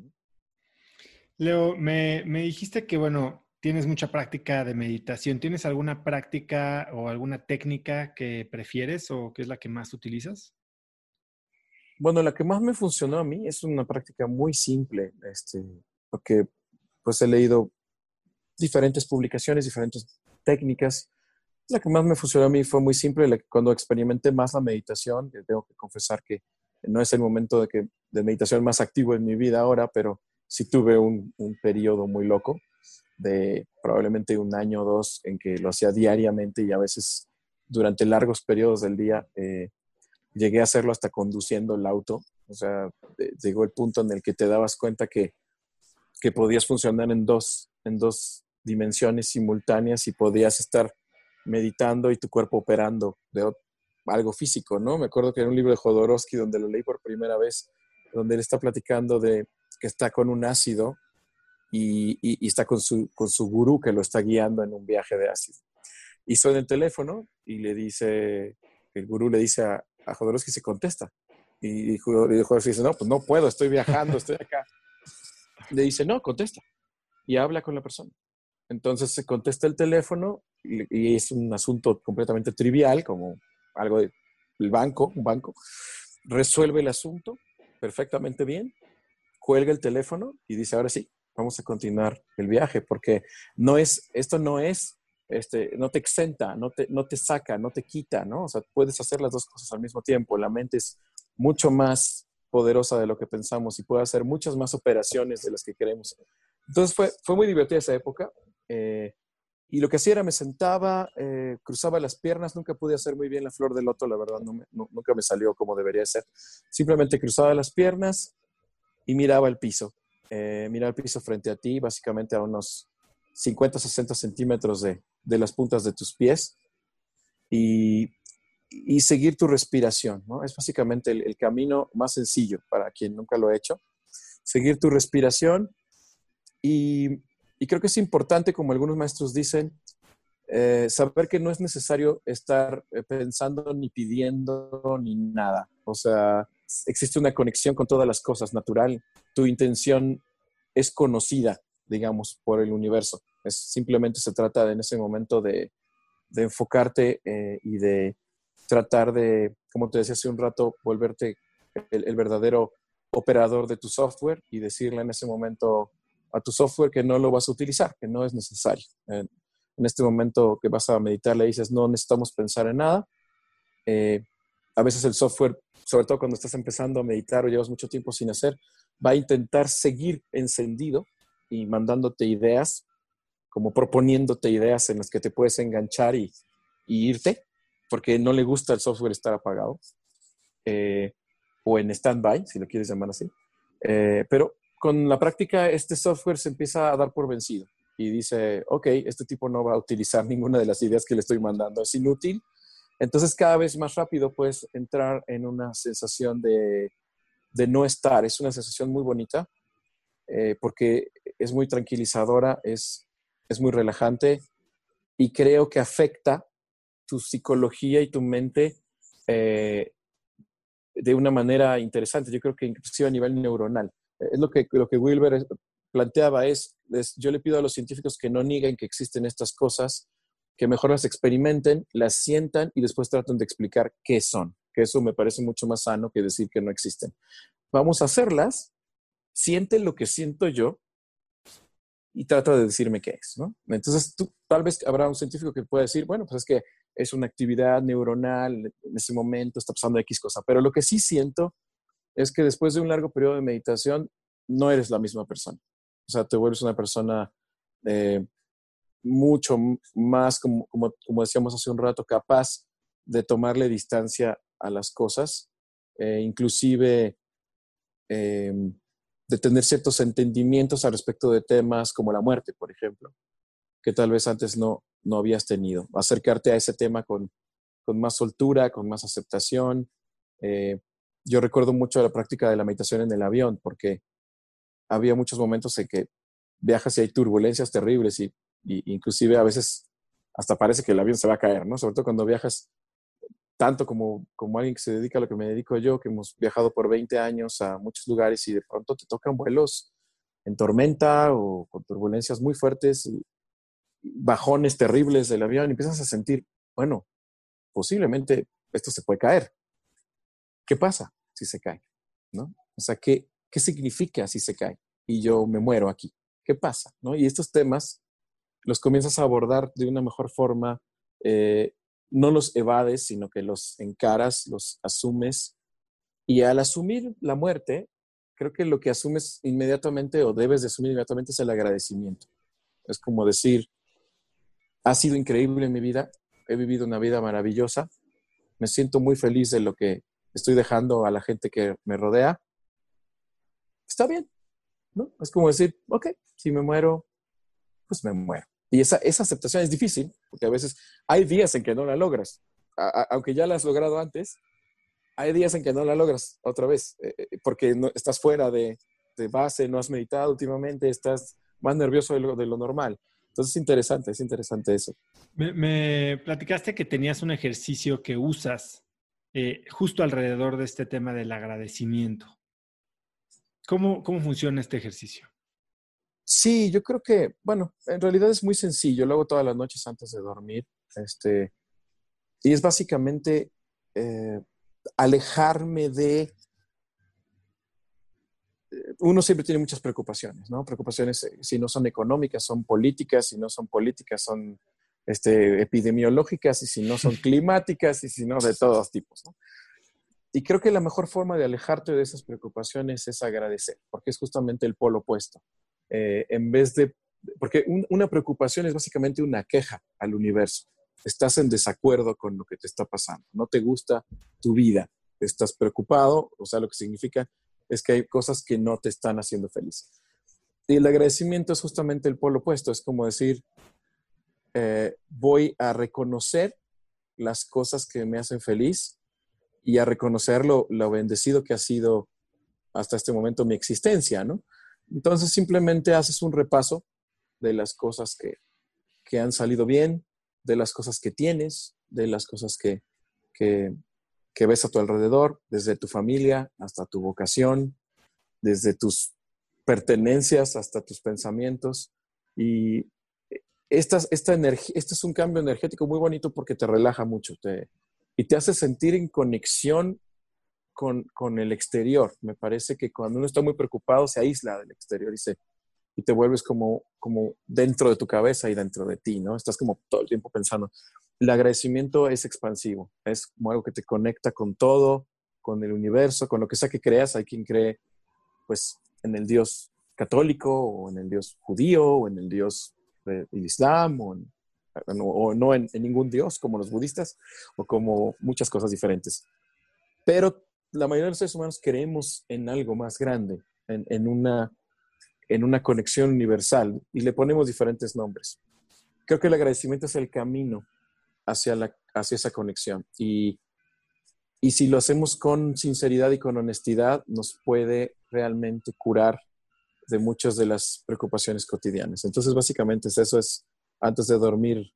Leo, me, me dijiste que, bueno, tienes mucha práctica de meditación. ¿Tienes alguna práctica o alguna técnica que prefieres o que es la que más utilizas? Bueno, la que más me funcionó a mí es una práctica muy simple, este, porque pues he leído diferentes publicaciones, diferentes técnicas. La que más me funcionó a mí fue muy simple, cuando experimenté más la meditación, tengo que confesar que no es el momento de, que, de meditación más activo en mi vida ahora, pero sí tuve un, un periodo muy loco de probablemente un año o dos en que lo hacía diariamente y a veces durante largos periodos del día eh, llegué a hacerlo hasta conduciendo el auto. O sea, llegó el punto en el que te dabas cuenta que, que podías funcionar en dos, en dos dimensiones simultáneas y podías estar meditando y tu cuerpo operando de algo físico, ¿no? Me acuerdo que era un libro de Jodorowsky donde lo leí por primera vez, donde él está platicando de que está con un ácido y, está con su, con su gurú que lo está guiando en un viaje de ácido. Y suena el teléfono y le dice, el gurú le dice a, a Jodorowsky, se contesta. Y Jodorowsky dice, no, pues no puedo, estoy viajando, estoy acá. Le dice, no, contesta. Y habla con la persona. Entonces se contesta el teléfono y, es un asunto completamente trivial, como algo del banco, un banco. Resuelve el asunto perfectamente bien, cuelga el teléfono y dice, ahora sí, vamos a continuar el viaje, porque no es, esto no es, este, no te exenta, no te, no te saca, no te quita, ¿no? O sea, puedes hacer las dos cosas al mismo tiempo. La mente es mucho más poderosa de lo que pensamos y puede hacer muchas más operaciones de las que queremos. Entonces fue, fue muy divertida esa época. Eh, y lo que hacía era me sentaba, eh, cruzaba las piernas, nunca pude hacer muy bien la flor del loto, la verdad, nunca me salió como debería ser. Simplemente cruzaba las piernas y miraba el piso eh, mirar el piso frente a ti, básicamente a unos 50, 60 centímetros de, de las puntas de tus pies y, y seguir tu respiración. ¿no? Es básicamente el, camino más sencillo para quien nunca lo ha hecho. Seguir tu respiración y, y creo que es importante, como algunos maestros dicen, eh, saber que no es necesario estar eh, pensando ni pidiendo ni nada. O sea, existe una conexión con todas las cosas natural. Tu intención es conocida, digamos, por el universo. Es, simplemente se trata en ese momento de, enfocarte eh, y de tratar de, como te decía hace un rato, volverte el, verdadero operador de tu software y decirle en ese momento a tu software que no lo vas a utilizar, que no es necesario. en este momento que vas a meditar le dices, no necesitamos pensar en nada. Eh, a veces el software sobre todo cuando estás empezando a meditar o llevas mucho tiempo sin hacer, va a intentar seguir encendido y mandándote ideas, como proponiéndote ideas en las que te puedes enganchar y, irte, porque no le gusta el software estar apagado, eh, o en stand-by, si lo quieres llamar así. Eh, pero con la práctica, este software se empieza a dar por vencido y dice, ok, este tipo no va a utilizar ninguna de las ideas que le estoy mandando, es inútil, entonces cada vez más rápido puedes entrar en una sensación de, no estar. Es una sensación muy bonita eh, porque es muy tranquilizadora, es, es muy relajante y creo que afecta tu psicología y tu mente eh, de una manera interesante. Yo creo que inclusive a nivel neuronal. Es lo que, lo que Wilber planteaba, es, yo le pido a los científicos que no nieguen que existen estas cosas que mejor las experimenten, las sientan y después traten de explicar qué son, que eso me parece mucho más sano que decir que no existen. Vamos a hacerlas, siente lo que siento yo y trata de decirme qué es, ¿no? Entonces, tal vez habrá un científico que pueda decir, bueno, pues es que es una actividad neuronal, en ese momento está pasando X cosa, pero lo que sí siento es que después de un largo periodo de meditación, no eres la misma persona. O sea, te vuelves una persona eh, mucho más, como, como, decíamos hace un rato, capaz de tomarle distancia a las cosas, eh, inclusive em, de tener ciertos entendimientos al respecto de temas como la muerte, por ejemplo, que tal vez antes no, no habías tenido. Acercarte a ese tema con, con más soltura, con más aceptación. Eh, yo recuerdo mucho la práctica de la meditación en el avión, porque había muchos momentos en que viajas y hay turbulencias terribles y y inclusive a veces hasta parece que el avión se va a caer, ¿no? Sobre todo cuando viajas tanto como, como alguien que se dedica a lo que me dedico yo, que hemos viajado por 20 años a muchos lugares y de pronto te tocan vuelos en tormenta o con turbulencias muy fuertes bajones terribles del avión y empiezas a sentir, bueno, posiblemente esto se puede caer. ¿Qué pasa si se cae? ¿No? O sea, ¿qué, ¿qué significa si se cae? Y yo me muero aquí. ¿Qué pasa? ¿No? Y estos temas los comienzas a abordar de una mejor forma, eh, no los evades, sino que los encaras, los asumes. Y al asumir la muerte, creo que lo que asumes inmediatamente o debes de asumir inmediatamente es el agradecimiento. Es como decir, ha sido increíble mi vida, he vivido una vida maravillosa, me siento muy feliz de lo que estoy dejando a la gente que me rodea. Está bien, ¿no? Es como decir, ok, si me muero, pues me muero. Y esa, esa aceptación es difícil, porque a veces hay días en que no la logras. aunque ya la has logrado antes, hay días en que no la logras otra vez, eh, eh, porque no, estás fuera de, de, base, no has meditado últimamente, estás más nervioso de lo, de lo normal. Entonces es interesante, es interesante eso. Me, platicaste que tenías un ejercicio que usas eh, justo alrededor de este tema del agradecimiento. ¿Cómo, ¿Cómo funciona este ejercicio? Sí, yo creo que, bueno, en realidad es muy sencillo. Lo hago todas las noches antes de dormir. Este, y es básicamente eh, alejarme de uno siempre tiene muchas preocupaciones, ¿no? Preocupaciones, eh, si no son económicas, son políticas, si no son políticas, son este, epidemiológicas, y si no son climáticas, y si no, de todos tipos, ¿no? Y creo que la mejor forma de alejarte de esas preocupaciones es agradecer, porque es justamente el polo opuesto. Eh, en vez de, porque una preocupación es básicamente una queja al universo. Estás en desacuerdo con lo que te está pasando, no te gusta tu vida, estás preocupado, o sea, lo que significa es que hay cosas que no te están haciendo feliz. Y el agradecimiento es justamente el polo opuesto, es como decir, eh, voy a reconocer las cosas que me hacen feliz y a reconocer lo, bendecido que ha sido hasta este momento mi existencia, ¿no? Entonces simplemente haces un repaso de las cosas que, que han salido bien, de las cosas que tienes, de las cosas que, que, ves a tu alrededor, desde tu familia hasta tu vocación, desde tus pertenencias hasta tus pensamientos. Y esta, esta energía, este es un cambio energético muy bonito porque te relaja mucho te, y te hace sentir en conexión con, con, el exterior. Me parece que cuando uno está muy preocupado se aísla del exterior y, se, y te vuelves como, como dentro de tu cabeza y dentro de ti, ¿no? Estás como todo el tiempo pensando el agradecimiento es expansivo, es como algo que te conecta con todo, con el universo, con lo que sea que creas. Hay quien cree, pues, en el Dios católico, o en el Dios judío, o en el Dios del Islam, o, no en, ningún Dios, como los budistas, o como muchas cosas diferentes. Pero la mayoría de los seres humanos creemos en algo más grande, en, una, conexión universal, y le ponemos diferentes nombres. Creo que el agradecimiento es el camino hacia, esa conexión. Y, si lo hacemos con sinceridad y con honestidad, nos puede realmente curar de muchas de las preocupaciones cotidianas. Entonces, básicamente eso, es antes de dormir,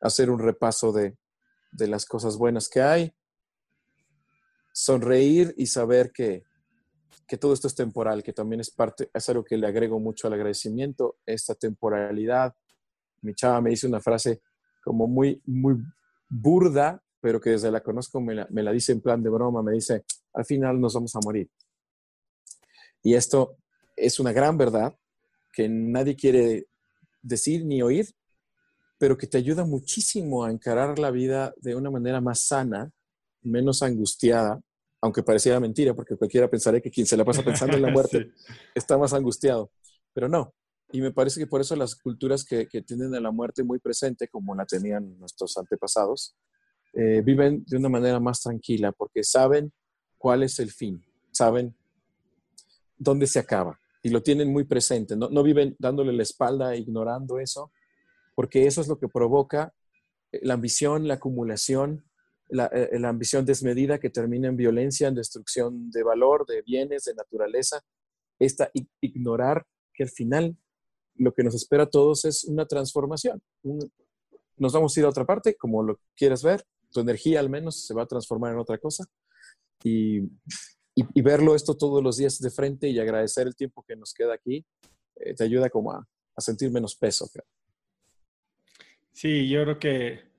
hacer un repaso de las cosas buenas que hay, sonreír y saber que, que todo esto es temporal, que también es parte, es algo que le agrego mucho al agradecimiento, esta temporalidad. Mi chava me dice una frase como muy, muy burda, pero que desde la conozco me la, dice en plan de broma, me dice, al final nos vamos a morir. Y esto es una gran verdad que nadie quiere decir ni oír, pero que te ayuda muchísimo a encarar la vida de una manera más sana, menos angustiada, aunque pareciera mentira, porque cualquiera pensaría que quien se la pasa pensando en la muerte está más angustiado. Pero no, y me parece que por eso las culturas que, tienen a la muerte muy presente, como la tenían nuestros antepasados, eh, viven de una manera más tranquila porque saben cuál es el fin, saben dónde se acaba y lo tienen muy presente. No, no viven dándole la espalda, ignorando eso, porque eso es lo que provoca eh, la ambición, la acumulación, la, eh, la ambición desmedida que termina en violencia, en destrucción de valor, de bienes, de naturaleza. Esta ignorar que al final lo que nos espera a todos es una transformación. nos vamos a ir a otra parte, como lo quieras ver, tu energía al menos se va a transformar en otra cosa. Y, y, verlo esto todos los días de frente y agradecer el tiempo que nos queda aquí, eh, te ayuda como a, sentir menos peso. Sí, yo creo que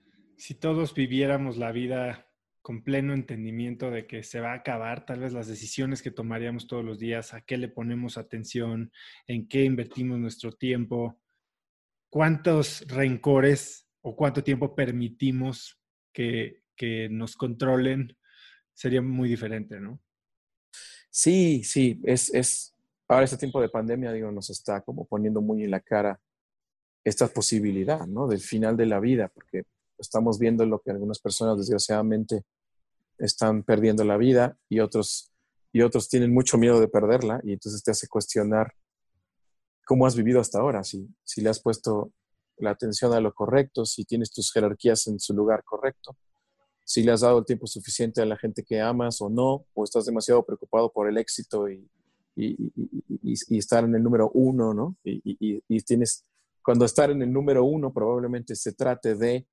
si todos viviéramos la vida con pleno entendimiento de que se va a acabar, tal vez las decisiones que tomaríamos todos los días, a qué le ponemos atención, en qué invertimos nuestro tiempo, cuántos rencores o cuánto tiempo permitimos que, que nos controlen, sería muy diferente, ¿no? Sí, sí, es, es, ahora este tiempo de pandemia, digo, nos está como poniendo muy en la cara esta posibilidad, ¿no? Del final de la vida, porque estamos viendo lo que algunas personas desgraciadamente están perdiendo la vida y otros, y otros tienen mucho miedo de perderla y entonces te hace cuestionar cómo has vivido hasta ahora, si, si le has puesto la atención a lo correcto, si tienes tus jerarquías en su lugar correcto, si le has dado el tiempo suficiente a la gente que amas o no, o estás demasiado preocupado por el éxito y, y, y, estar en el número uno, ¿no? Y, tienes, cuando estar en el número uno probablemente se trate de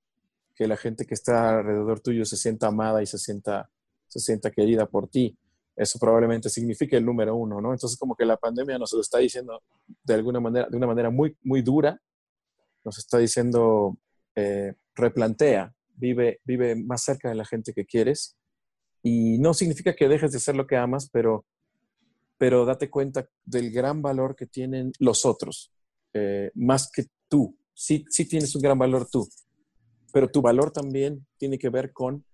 que la gente que está alrededor tuyo se sienta amada y se sienta, se sienta querida por ti. Eso probablemente signifique el número uno, ¿no? Entonces como que la pandemia nos lo está diciendo de alguna manera, de una manera muy, muy dura, nos está diciendo, eh, replantea, vive, vive más cerca de la gente que quieres. Y no significa que dejes de ser lo que amas, pero, pero date cuenta del gran valor que tienen los otros, eh, más que tú. Sí, sí tienes un gran valor tú, pero tu valor también tiene que ver con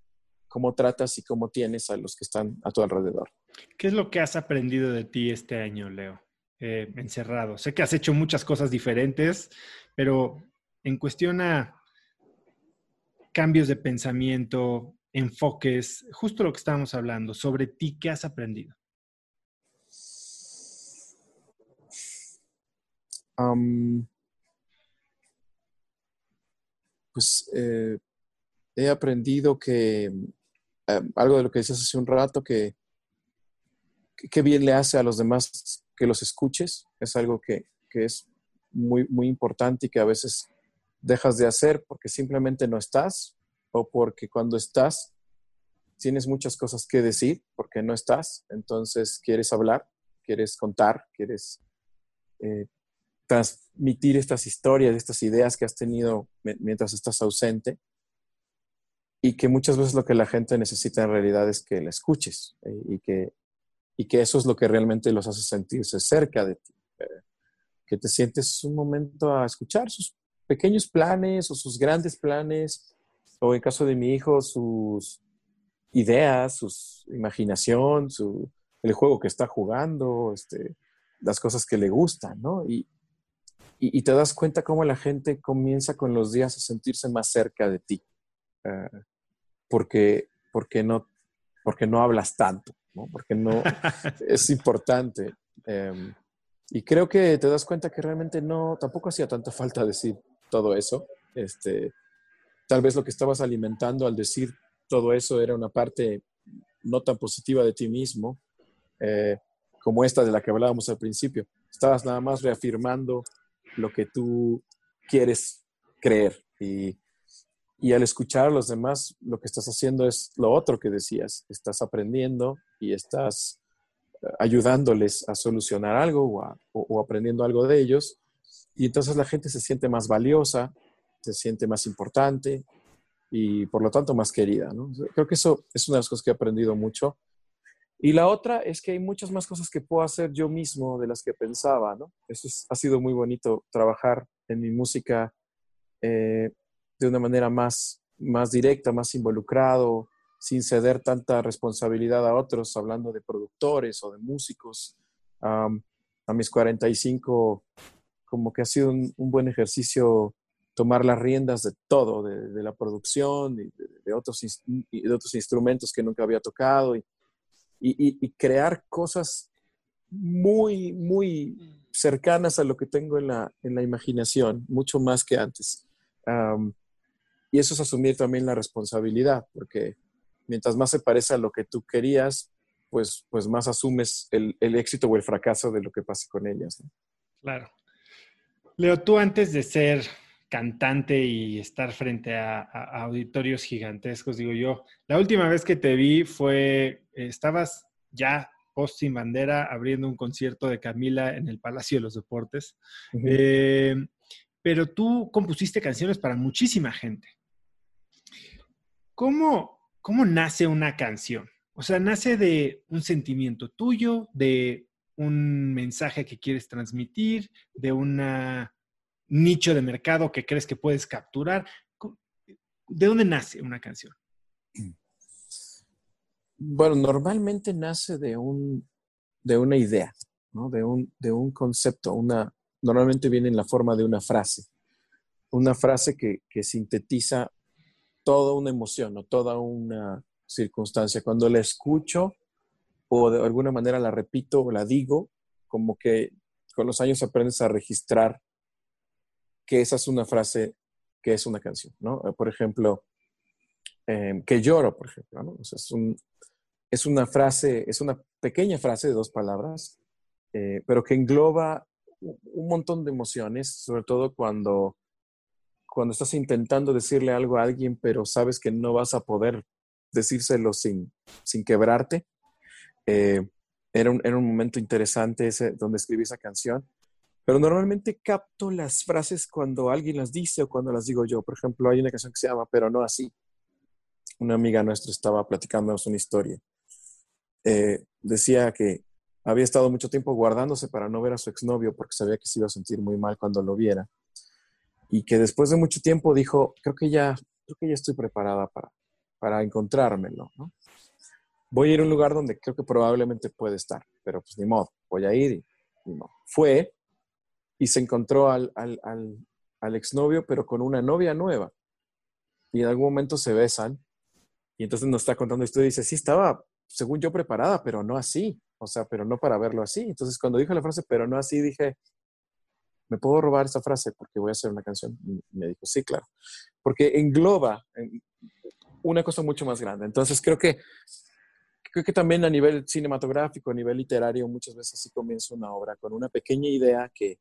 cómo tratas y cómo tienes a los que están a tu alrededor. ¿Qué es lo que has aprendido de ti este año, Leo? Eh, encerrado. Sé que has hecho muchas cosas diferentes, pero en cuestión a cambios de pensamiento, enfoques, justo lo que estábamos hablando, sobre ti, ¿qué has aprendido? Pues eh, he aprendido que eh, algo de lo que decías hace un rato, que qué bien le hace a los demás que los escuches, es algo que, es muy, muy importante y que a veces dejas de hacer porque simplemente no estás o porque cuando estás tienes muchas cosas que decir porque no estás, entonces quieres hablar, quieres contar, quieres eh, transmitir estas historias, estas ideas que has tenido mientras estás ausente y que muchas veces lo que la gente necesita en realidad es que la escuches eh, y, que, y que eso es lo que realmente los hace sentirse cerca de ti. Eh, que te sientes un momento a escuchar sus pequeños planes o sus grandes planes, o en caso de mi hijo, sus ideas, su imaginación, su, el juego que está jugando, este, las cosas que le gustan, ¿no? Y, y, te das cuenta cómo la gente comienza con los días a sentirse más cerca de ti, eh, porque, porque, no, porque no hablas tanto, ¿no? porque no es importante. Em, y creo que te das cuenta que realmente no, tampoco hacía tanta falta decir todo eso. Este, tal vez lo que estabas alimentando al decir todo eso era una parte no tan positiva de ti mismo, eh, como esta de la que hablábamos al principio. Estabas nada más reafirmando lo que tú quieres creer. Y, y al escuchar a los demás, lo que estás haciendo es lo otro que decías. Estás aprendiendo y estás eh, ayudándoles a solucionar algo o, aprendiendo algo de ellos. Y entonces la gente se siente más valiosa, se siente más importante y por lo tanto más querida. Creo que eso es una de las cosas que he aprendido mucho y la otra es que hay muchas más cosas que puedo hacer yo mismo de las que pensaba, ¿no? Eso ha sido muy bonito, trabajar en mi música eh, de una manera más, más directa, más involucrado, sin ceder tanta responsabilidad a otros, hablando de productores o de músicos. a mis 45, como que ha sido un, buen ejercicio tomar las riendas de todo, de, la producción y de, otros, y de otros instrumentos que nunca había tocado. Y, y, crear cosas muy, muy cercanas a lo que tengo en la, en la imaginación, mucho más que antes. y eso es asumir también la responsabilidad, porque mientras más se parece a lo que tú querías, pues, pues más asumes el, el éxito o el fracaso de lo que pase con ellas. Claro. Leo, tú antes de ser cantante y estar frente a, auditorios gigantescos. Digo yo, la última vez que te vi fue, estabas ya post sin bandera abriendo un concierto de Camila en el Palacio de los Deportes. Eh, pero tú compusiste canciones para muchísima gente. ¿Cómo, ¿Cómo nace una canción? O sea, nace de un sentimiento tuyo, de un mensaje que quieres transmitir, de un nicho de mercado que crees que puedes capturar. ¿De dónde nace una canción? Bueno, normalmente nace de, un, de una idea, ¿no? de, un, de un concepto. Una, normalmente viene en la forma de una frase. Una frase que, que sintetiza toda una emoción o toda una circunstancia. Cuando la escucho, o de alguna manera la repito o la digo, como que con los años aprendes a registrar que esa es una frase que es una canción, ¿no? Eh, por ejemplo, em, que lloro, por ejemplo, ¿no? es, un, es, una frase, es una pequeña frase de dos palabras, eh, pero que engloba un montón de emociones, sobre todo cuando, cuando estás intentando decirle algo a alguien, pero sabes que no vas a poder decírselo sin, sin quebrarte. Eh, era, un, era, un, momento interesante ese, donde escribí esa canción. Pero normalmente capto las frases cuando alguien las dice o cuando las digo yo. Por ejemplo, hay una canción que se llama Pero no así. Una amiga nuestra estaba platicándonos una historia. Eh, decía que había estado mucho tiempo guardándose para no ver a su exnovio porque sabía que se iba a sentir muy mal cuando lo viera. Y que después de mucho tiempo dijo, creo que ya, creo que ya estoy preparada para, para encontrármelo, ¿no? voy a ir a un lugar donde creo que probablemente puede estar, pero pues ni modo, voy a ir y ni modo. Fue y se encontró al, al, al, exnovio, pero con una novia nueva. Y en algún momento se besan y entonces nos está contando esto y dice, sí, estaba, según yo, preparada, pero no así. O sea, pero no para verlo así. Entonces cuando dijo la frase, pero no así, dije, ¿me puedo robar esa frase? Porque voy a hacer una canción. Y me dijo, sí, claro. Porque engloba una cosa mucho más grande. Entonces creo que creo que también a nivel cinematográfico, a nivel literario, muchas veces sí comienza una obra con una pequeña idea que,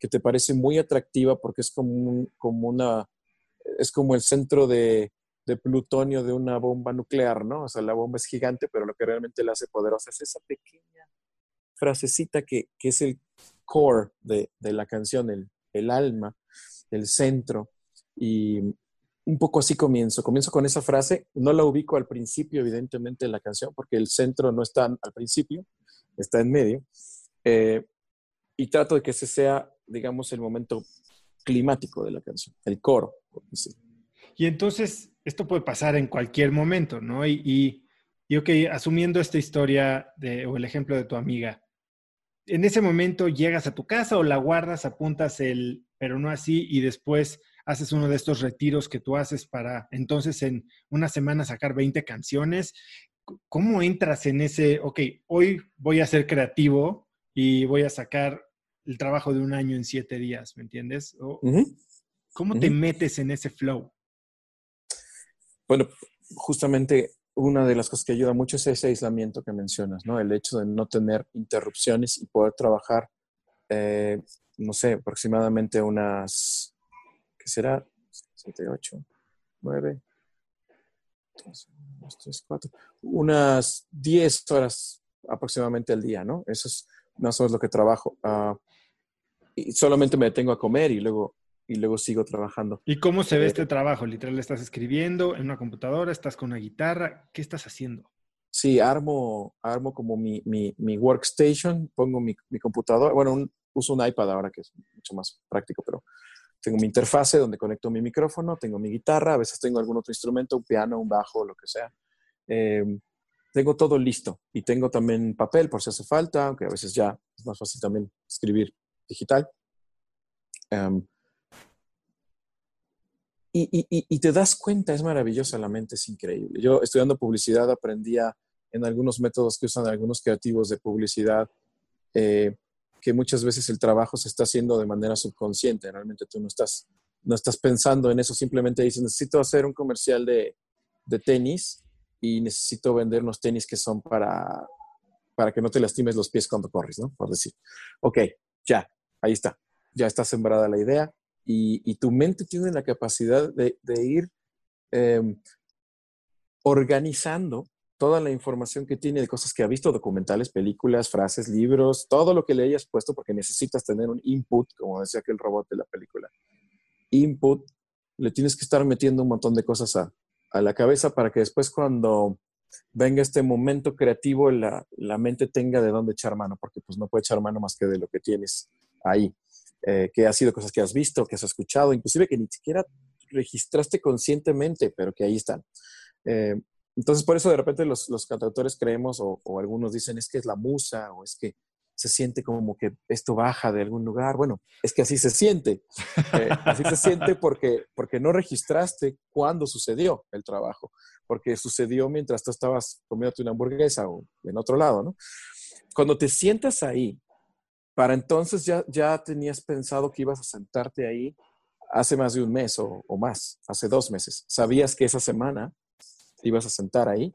que te parece muy atractiva porque es como, como una, es como el centro de, de, plutonio de una bomba nuclear, ¿no? O sea, la bomba es gigante, pero lo que realmente la hace poderosa es esa pequeña frasecita que, que es el core de, de la canción, el, el alma, el centro. Y, un poco así comienzo. Comienzo con esa frase. No la ubico al principio, evidentemente, de la canción, porque el centro no está al principio, está en medio. Eh, y trato de que ese sea, digamos, el momento climático de la canción, el coro. Y entonces, esto puede pasar en cualquier momento, ¿no? Y, y, y ok, asumiendo esta historia de, o el ejemplo de tu amiga, en ese momento llegas a tu casa o la guardas, apuntas el, pero no así, y después haces uno de estos retiros que tú haces para entonces en una semana sacar 20 canciones. ¿Cómo entras en ese, ok, hoy voy a ser creativo y voy a sacar el trabajo de un año en siete días, ¿me entiendes? ¿Cómo te metes en ese flow? Bueno, justamente una de las cosas que ayuda mucho es ese aislamiento que mencionas, ¿no? El hecho de no tener interrupciones y poder trabajar, eh, no sé, aproximadamente unas ¿qué será? 7, 8, 9, 3, 4, unas 10 horas aproximadamente al día, ¿no? Eso es más o menos lo que trabajo. Uh, y solamente me detengo a comer y luego, y luego sigo trabajando. ¿Y cómo se ve eh, este trabajo? ¿Literal estás escribiendo en una computadora? ¿Estás con una guitarra? ¿Qué estás haciendo? Sí, armo, armo como mi, mi, mi workstation, pongo mi, mi computadora, bueno, uso un iPad ahora que es mucho más práctico, pero tengo mi interfase donde conecto mi micrófono, tengo mi guitarra, a veces tengo algún otro instrumento, un piano, un bajo, lo que sea. Em, tengo todo listo y tengo también papel por si hace falta, aunque a veces ya es más fácil también escribir digital. Em, y, te das cuenta, es maravillosa la mente, es increíble. Yo estudiando publicidad aprendía en algunos métodos que usan algunos creativos de publicidad. Eh, que muchas veces el trabajo se está haciendo de manera subconsciente. Realmente tú no estás, no estás pensando en eso, simplemente dices, necesito hacer un comercial de, de tenis y necesito vender unos tenis que son para, para que no te lastimes los pies cuando corres, ¿no? Por decir. Ok, ya, ahí está. Ya está sembrada la idea y, tu mente tiene la capacidad de, ir em, organizando toda la información que tiene de cosas que ha visto, documentales, películas, frases, libros, todo lo que le hayas puesto, porque necesitas tener un input, como decía aquel robot de la película. Input, le tienes que estar metiendo un montón de cosas a, la cabeza para que después cuando venga este momento creativo, la, la, mente tenga de dónde echar mano, porque pues no puede echar mano más que de lo que tienes ahí, eh, que ha sido cosas que has visto, que has escuchado, inclusive que ni siquiera registraste conscientemente, pero que ahí están. Eh, entonces, por eso de repente los, los cantautores creemos, o, algunos dicen, es que es la musa, o es que se siente como que esto baja de algún lugar. Bueno, es que así se siente. Eh, así se siente porque, porque no registraste cuándo sucedió el trabajo, porque sucedió mientras tú estabas comiéndote una hamburguesa o en otro lado, ¿no? Cuando te sientas ahí, para entonces ya, ya tenías pensado que ibas a sentarte ahí hace más de un mes o, o más, hace dos meses. Sabías que esa semana te ibas a sentar ahí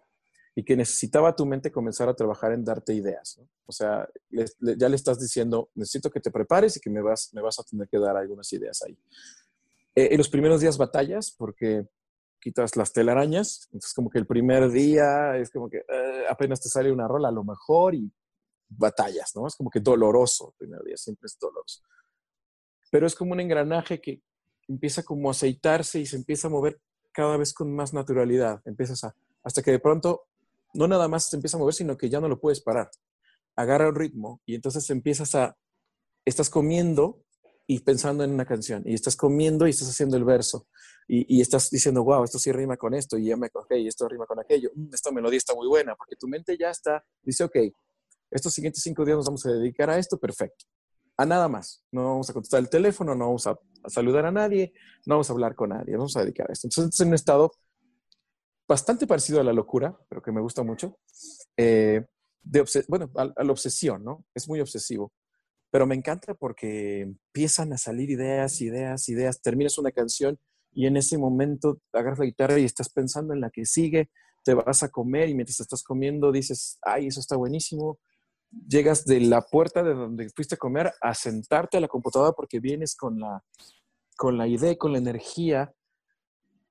y que necesitaba tu mente comenzar a trabajar en darte ideas. O sea, ya le estás diciendo, necesito que te prepares y que me vas, me vas a tener que dar algunas ideas ahí. Eh, en los primeros días batallas porque quitas las telarañas, entonces como que el primer día es como que eh, apenas te sale una rola a lo mejor y batallas, ¿no? Es como que doloroso el primer día, siempre es doloroso. Pero es como un engranaje que empieza como a aceitarse y se empieza a mover cada vez con más naturalidad. Empiezas a, hasta que de pronto no nada más se empieza a mover, sino que ya no lo puedes parar. Agarra el ritmo y entonces empiezas a, estás comiendo y pensando en una canción, y estás comiendo y estás haciendo el verso, y, estás diciendo, wow, esto sí rima con esto, y ya me cogé, y esto rima con aquello, mm, esta melodía está muy buena, porque tu mente ya está, dice, ok, estos siguientes cinco días nos vamos a dedicar a esto, perfecto. A nada más. No vamos a contestar el teléfono, no vamos a, a saludar a nadie, no vamos a hablar con nadie, vamos a dedicar a esto. Entonces, en un estado bastante parecido a la locura, pero que me gusta mucho, eh, de bueno, a, la obsesión, ¿no? Es muy obsesivo, pero me encanta porque empiezan a salir ideas, ideas, ideas, terminas una canción y en ese momento agarras la guitarra y estás pensando en la que sigue, te vas a comer y mientras estás comiendo dices, ay, eso está buenísimo. Llegas de la puerta de donde fuiste a comer a sentarte a la computadora porque vienes con la, con la idea, con la energía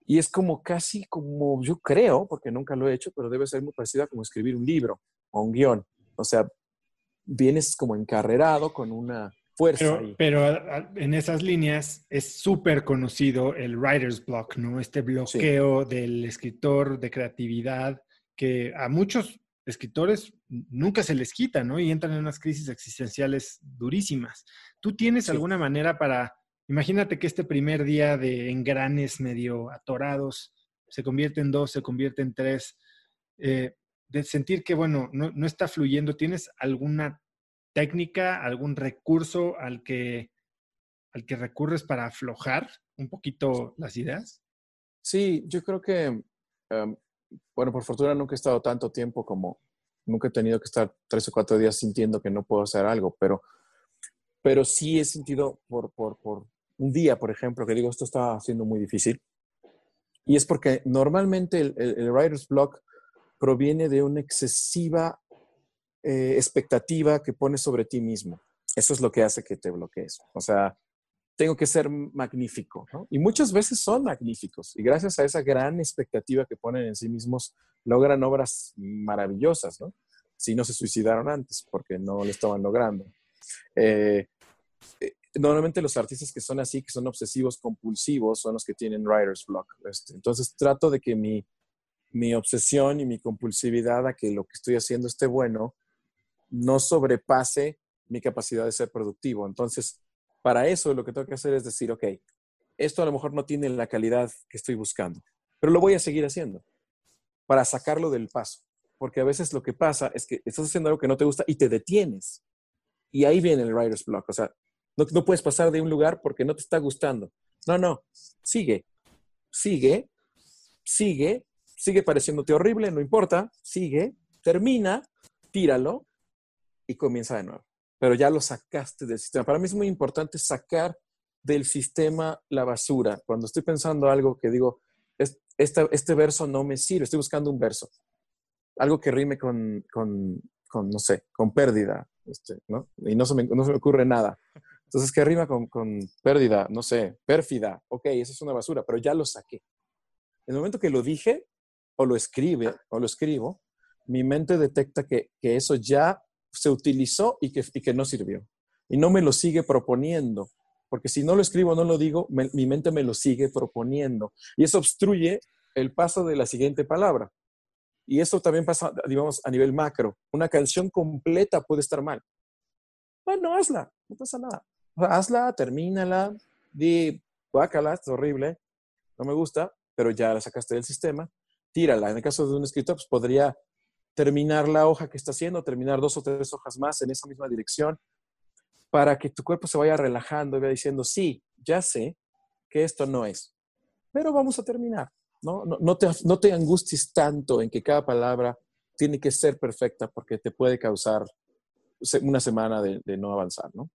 y es como casi como, yo creo, porque nunca lo he hecho, pero debe ser muy parecida como escribir un libro o un guion. O sea, vienes como encarrerado con una fuerza. Pero, en esas líneas es súper conocido el writer's block, ¿no? Este bloqueo del escritor de creatividad que a muchos escritores nunca se les quita, ¿no? Y entran en unas crisis existenciales durísimas. ¿Tú tienes alguna manera para Imagínate que este primer día de engranes medio atorados se convierte en dos, se convierte en tres, eh, de sentir que, bueno, no, está fluyendo. ¿Tienes alguna técnica, algún recurso al que, al que recurres para aflojar un poquito las ideas? Sí, yo creo que, em, bueno, por fortuna nunca he estado tanto tiempo como, nunca he tenido que estar tres o cuatro días sintiendo que no puedo hacer algo, pero, pero sí he sentido por, por, por un día, por ejemplo, que digo, esto está siendo muy difícil. Y es porque normalmente el, writer's block proviene de una excesiva eh, expectativa que pones sobre ti mismo. Eso es lo que hace que te bloquees. O sea, tengo que ser magnífico, ¿no? Y muchas veces son magníficos. Y gracias a esa gran expectativa que ponen en sí mismos, logran obras maravillosas, ¿no? Si no se suicidaron antes, porque no lo estaban logrando. Eh, normalmente los artistas que son así, que son obsesivos compulsivos, son los que tienen writer's block. Este, entonces trato de que mi, mi obsesión y mi compulsividad a que lo que estoy haciendo esté bueno no sobrepase mi capacidad de ser productivo. Entonces, para eso lo que tengo que hacer es decir, ok, esto a lo mejor no tiene la calidad que estoy buscando, pero lo voy a seguir haciendo para sacarlo del paso. Porque a veces lo que pasa es que estás haciendo algo que no te gusta y te detienes. Y ahí viene el writer's block. O sea, no, puedes pasar de un lugar porque no te está gustando. No, no. Sigue. Sigue. Sigue. Sigue pareciéndote horrible, no importa. Sigue. Termina. Tíralo. Y comienza de nuevo. Pero ya lo sacaste del sistema. Para mí es muy importante sacar del sistema la basura. Cuando estoy pensando algo que digo, este, verso no me sirve, estoy buscando un verso. Algo que rime con, con, no sé, con pérdida. Este, ¿no? Y no se, me, ocurre nada. Entonces, ¿qué rima con, pérdida? No sé, pérfida. Ok, eso es una basura, pero ya lo saqué. En el momento que lo dije, o lo escribe, o lo escribo, mi mente detecta que, que eso ya se utilizó y que, y que no sirvió. Y no me lo sigue proponiendo. Porque si no lo escribo, no lo digo, mi mente me lo sigue proponiendo. Y eso obstruye el paso de la siguiente palabra. Y eso también pasa, digamos, a nivel macro. Una canción completa puede estar mal. Bueno, hazla, no pasa nada. hazla, termínala, di, guácala, es horrible, no me gusta, pero ya la sacaste del sistema, tírala. En el caso de un escritor, pues podría terminar la hoja que está haciendo, terminar dos o tres hojas más en esa misma dirección, para que tu cuerpo se vaya relajando y vaya diciendo, sí, ya sé que esto no es, pero vamos a terminar. ¿no? No, te, no te angusties tanto en que cada palabra tiene que ser perfecta porque te puede causar una semana de, no avanzar, ¿no?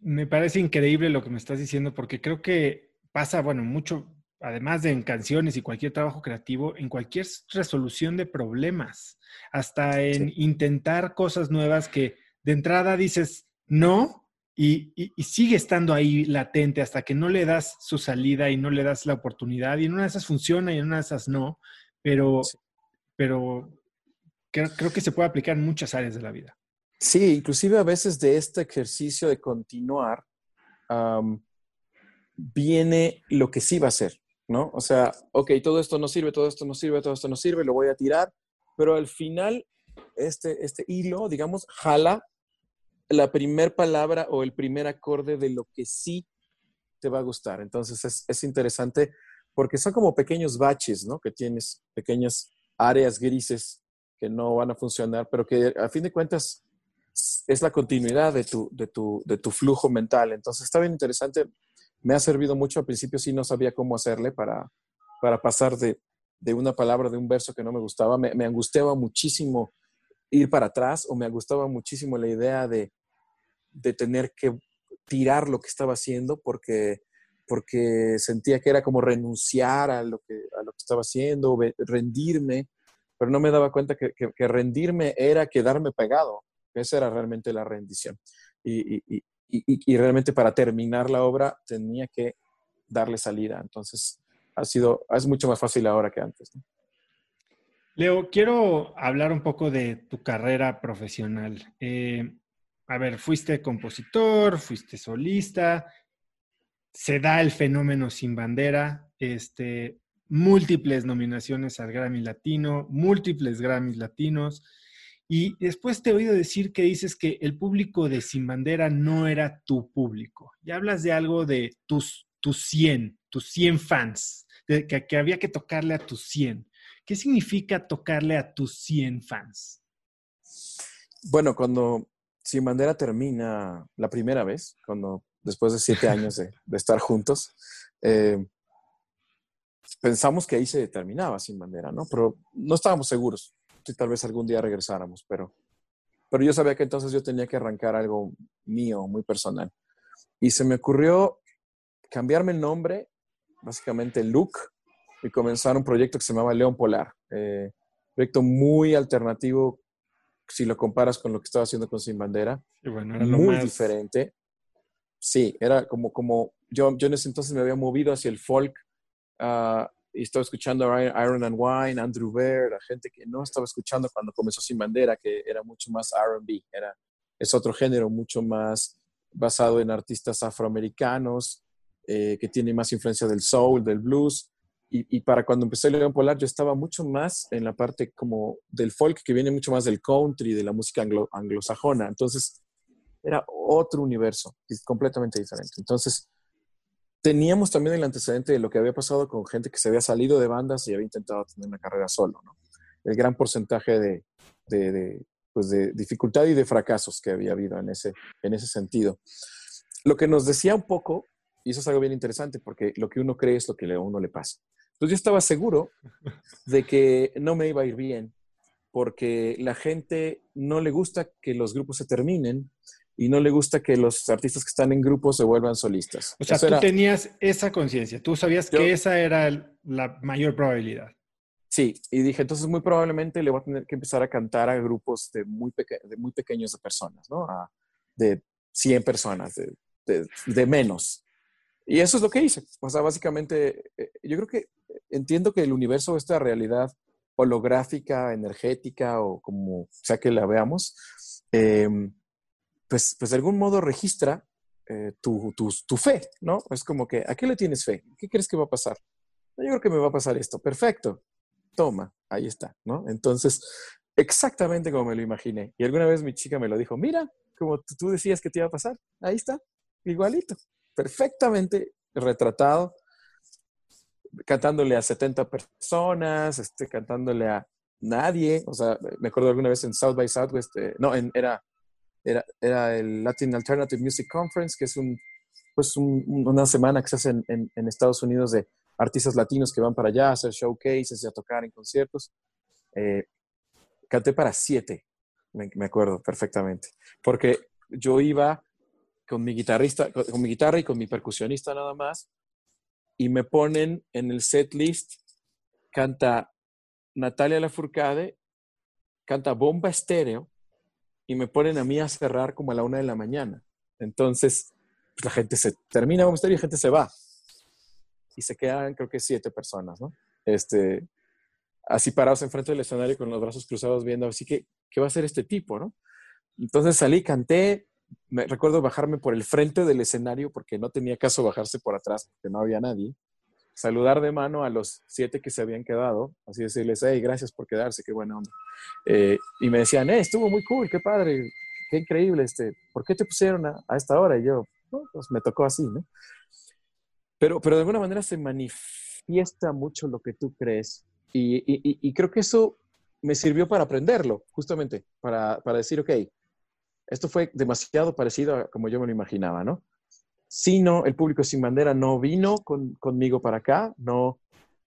Me parece increíble lo que me estás diciendo porque creo que pasa, bueno, mucho, además de en canciones y cualquier trabajo creativo, en cualquier resolución de problemas, hasta en intentar cosas nuevas que de entrada dices no y, sigue estando ahí latente hasta que no le das su salida y no le das la oportunidad. Y en una de esas funciona y en una de esas no, pero, pero creo, que se puede aplicar en muchas áreas de la vida. Sí, inclusive a veces de este ejercicio de continuar viene lo que sí va a ser, ¿no? O sea, ok, todo esto no sirve, todo esto no sirve, todo esto no sirve, lo voy a tirar, pero al final este, este hilo, digamos, jala la primer palabra o el primer acorde de lo que sí te va a gustar. Entonces es, interesante porque son como pequeños baches, ¿no? Que tienes pequeñas áreas grises que no van a funcionar, pero que a fin de cuentas es la continuidad de tu, de tu, de tu flujo mental. Entonces está bien interesante. Me ha servido mucho. Al principio sí no sabía cómo hacerle para, para pasar de, una palabra, de un verso que no me gustaba. Me, angustiaba muchísimo ir para atrás o me gustaba muchísimo la idea de, de tener que tirar lo que estaba haciendo porque, porque sentía que era como renunciar a lo que, a lo que estaba haciendo, rendirme, pero no me daba cuenta que, que, rendirme era quedarme pegado. Esa era realmente la rendición. Y, y, y, realmente para terminar la obra tenía que darle salida. Entonces, ha sido, es mucho más fácil ahora que antes. Leo, quiero hablar un poco de tu carrera profesional. Eh, a ver, fuiste compositor, fuiste solista, se da el fenómeno sin bandera, este, múltiples nominaciones al Grammy Latino, múltiples Grammys Latinos. Y después te he oído decir que dices que el público de Sin Bandera no era tu público. Y hablas de algo de tus, tus 100, tus 100 fans, que había que tocarle a tus 100. ¿Qué significa tocarle a tus 100 fans? Bueno, cuando sin Bandera termina la primera vez, cuando después de siete años de, estar juntos, eh, pensamos que ahí se terminaba Sin Bandera, ¿no? Pero no estábamos seguros si tal vez algún día regresáramos, pero, pero yo sabía que entonces yo tenía que arrancar algo mío, muy personal. Y se me ocurrió cambiarme el nombre, básicamente look, y comenzar un proyecto que se llamaba León Polar. Eh, proyecto muy alternativo si lo comparas con lo que estaba haciendo con Sin Bandera, muy diferente. Sí, era como, como yo, yo en ese entonces me había movido hacia el folk uh, y estaba escuchando a Iron and Wine, Andrew Bear, a gente que no estaba escuchando cuando comenzó Sin Bandera, que era mucho más RB, era, es otro género mucho más basado en artistas afroamericanos, eh, que tiene más influencia del soul, del blues. Y, para cuando empecé León Polar, yo estaba mucho más en la parte como del folk, que viene mucho más del country, de la música anglosajona. Entonces, era otro universo, completamente diferente. Entonces, teníamos también el antecedente de lo que había pasado con gente que se había salido de bandas y había intentado tener una carrera solo. El gran porcentaje de, de, pues de dificultad y de fracasos que había habido en ese, en ese sentido. Lo que nos decía un poco, y eso es algo bien interesante, porque lo que uno cree es lo que a uno le pasa. Entonces yo estaba seguro de que no me iba a ir bien, porque la gente no le gusta que los grupos se terminen y no le gusta que los artistas que están en grupos se vuelvan solistas. O sea, tú tenías esa conciencia, tú sabías que esa era la mayor probabilidad. Sí, y dije, entonces muy probablemente le voy a tener que empezar a cantar a grupos de muy, de muy pequeños de personas, ¿no? de 100 personas, de, menos. Y eso es lo que hice. O sea, básicamente, eh, yo creo que entiendo que el universo, esta realidad holográfica, energética o como sea que la veamos, em, pues, pues de algún modo registra eh, tu, tu, fe, ¿no? Es como que, ¿a qué le tienes fe? ¿Qué crees que va a pasar? Yo creo que me va a pasar esto. Perfecto. Toma, ahí está, ¿no? Entonces, exactamente como me lo imaginé. Y alguna vez mi chica me lo dijo, mira, como tú decías que te iba a pasar, ahí está, igualito, perfectamente retratado, cantándole a 70 personas, este, cantándole a nadie. O sea, me acuerdo alguna vez en South by Southwest, eh, no, en, era, era, era, el Latin Alternative Music Conference, que es un, pues una semana que se hace en, en, Estados Unidos de artistas latinos que van para allá a hacer showcases y a tocar en conciertos. Eh, canté para siete, me, me, acuerdo perfectamente, porque yo iba con mi guitarrista, con mi guitarra y con mi percusionista nada más, y me ponen en el set list, canta Natalia Lafourcade, canta Bomba Estéreo, y me ponen a mí a cerrar como a la una de la mañana. Entonces, pues, la gente se termina Bomba Estéreo y la gente se va. Y se quedan, creo que siete personas, ¿no? Este, así parados enfrente del escenario con los brazos cruzados viendo, así que, ¿qué va a hacer este tipo, no? Entonces salí, canté, me recuerdo bajarme por el frente del escenario porque no tenía caso bajarse por atrás porque no había nadie. Saludar de mano a los siete que se habían quedado, así decirles, hey, gracias por quedarse, qué buena onda. Eh, y me decían, eh, estuvo muy cool, qué padre, qué increíble, este, ¿por qué te pusieron a, esta hora? Y yo, pues me tocó así, ¿no? Pero, pero de alguna manera se manifiesta mucho lo que tú crees y, y, y creo que eso me sirvió para aprenderlo, justamente, para, para decir, ok, esto fue demasiado parecido a como yo me lo imaginaba, ¿no? Si no, el público sin bandera no vino conmigo para acá, no,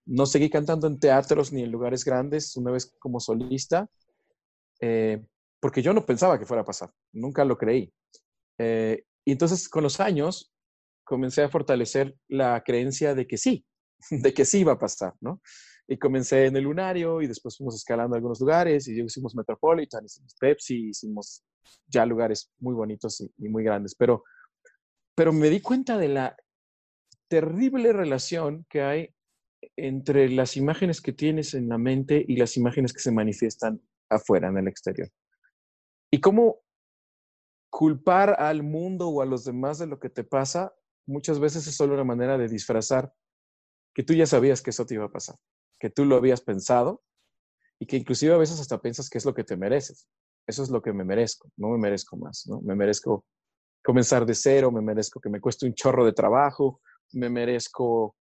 no seguí cantando en teatros ni en lugares grandes una vez como solista, eh, porque yo no pensaba que fuera a pasar, nunca lo creí. Eh, y entonces con los años comencé a fortalecer la creencia de que sí, de que sí iba a pasar, ¿no? Y comencé en el Lunario y después fuimos escalando algunos lugares y hicimos Metropolitan, hicimos Pepsi, hicimos ya lugares muy bonitos y, muy grandes. Pero, pero me di cuenta de la terrible relación que hay entre las imágenes que tienes en la mente y las imágenes que se manifiestan afuera, en el exterior. Y cómo culpar al mundo o a los demás de lo que te pasa muchas veces es solo una manera de disfrazar que tú ya sabías que eso te iba a pasar que tú lo habías pensado y que inclusive a veces hasta piensas que es lo que te mereces. Eso es lo que me merezco, no me merezco más, ¿no? Me merezco comenzar de cero, me merezco que me cueste un chorro de trabajo, me merezco,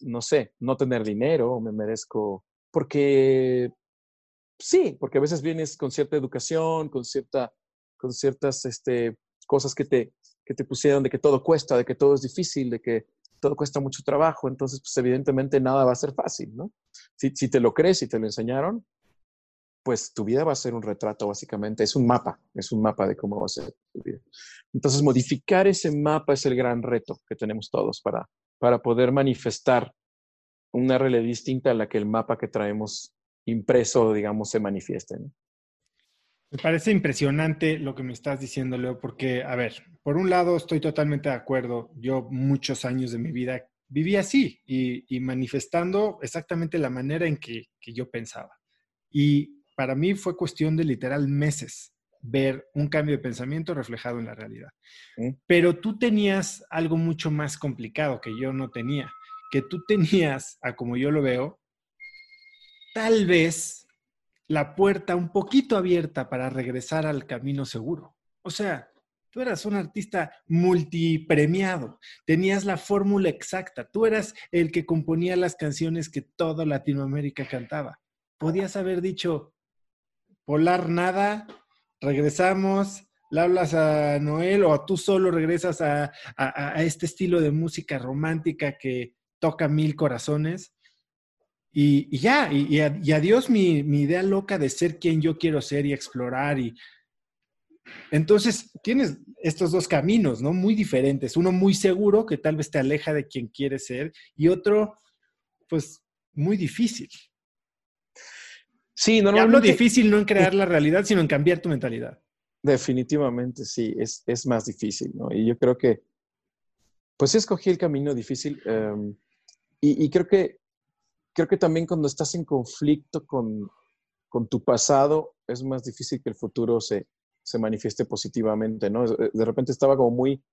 no sé, no tener dinero, me merezco, porque sí, porque a veces vienes con cierta educación, con, cierta, con ciertas este, cosas que te, que te pusieron de que todo cuesta, de que todo es difícil, de que todo cuesta mucho trabajo, entonces pues evidentemente nada va a ser fácil, ¿no? Si, si te lo crees y te lo enseñaron, pues tu vida va a ser un retrato básicamente, es un mapa, es un mapa de cómo va a ser tu vida. Entonces modificar ese mapa es el gran reto que tenemos todos para, para poder manifestar una realidad distinta a la que el mapa que traemos impreso, digamos, se manifieste. Me parece impresionante lo que me estás diciendo, Leo, porque, a ver, por un lado estoy totalmente de acuerdo. Yo muchos años de mi vida viví así y, manifestando exactamente la manera en que, yo pensaba. Y para mí fue cuestión de literal meses ver un cambio de pensamiento reflejado en la realidad. Pero tú tenías algo mucho más complicado que yo no tenía, que tú tenías, a como yo lo veo, tal vez la puerta un poquito abierta para regresar al camino seguro. O sea, tú eras un artista multipremiado, tenías la fórmula exacta, tú eras el que componía las canciones que toda Latinoamérica cantaba. Podías haber dicho, polar nada, regresamos, le hablas a Noel o tú solo regresas a, a este estilo de música romántica que toca mil corazones y, ya, y, adiós mi, idea loca de ser quien yo quiero ser y explorar. Y entonces tienes estos dos caminos, ¿no? Muy diferentes. Uno muy seguro, que tal vez te aleja de quien quieres ser, y otro, pues, muy difícil. Sí, normalmente... Hablo difícil no en crear la realidad, sino en cambiar tu mentalidad. Definitivamente sí, es, es, más difícil, ¿no? Y yo creo que, pues escogí el camino difícil em, y, y, creo que, creo que también cuando estás en conflicto con, con tu pasado, es más difícil que el futuro se, se manifieste positivamente, ¿no? De repente estaba como muy,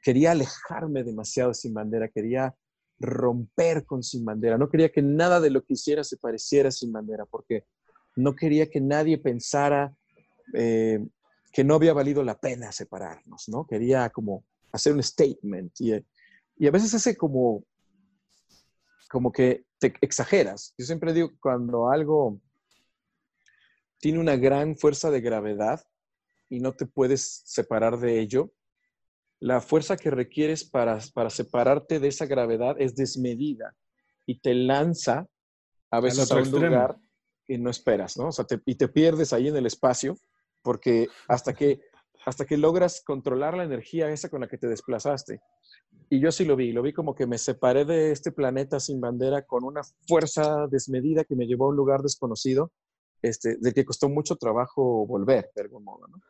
quería alejarme demasiado de Sin Bandera, quería romper con Sin Bandera, no quería que nada de lo que hiciera se pareciera Sin Bandera, porque no quería que nadie pensara eh, que no había valido la pena separarnos, ¿no? Quería como hacer un statement y, y a veces hace como, como que te exageras. Yo siempre digo, cuando algo tiene una gran fuerza de gravedad y no te puedes separar de ello, la fuerza que requieres para, para separarte de esa gravedad es desmedida y te lanza a veces a un lugar que no esperas, ¿no? O sea, y te pierdes ahí en el espacio porque hasta que, hasta que logras controlar la energía esa con la que te desplazaste. Y yo sí lo vi, lo vi como que me separé de este planeta sin bandera con una fuerza desmedida que me llevó a un lugar desconocido, este, del que costó mucho trabajo volver, de algún modo, ¿no?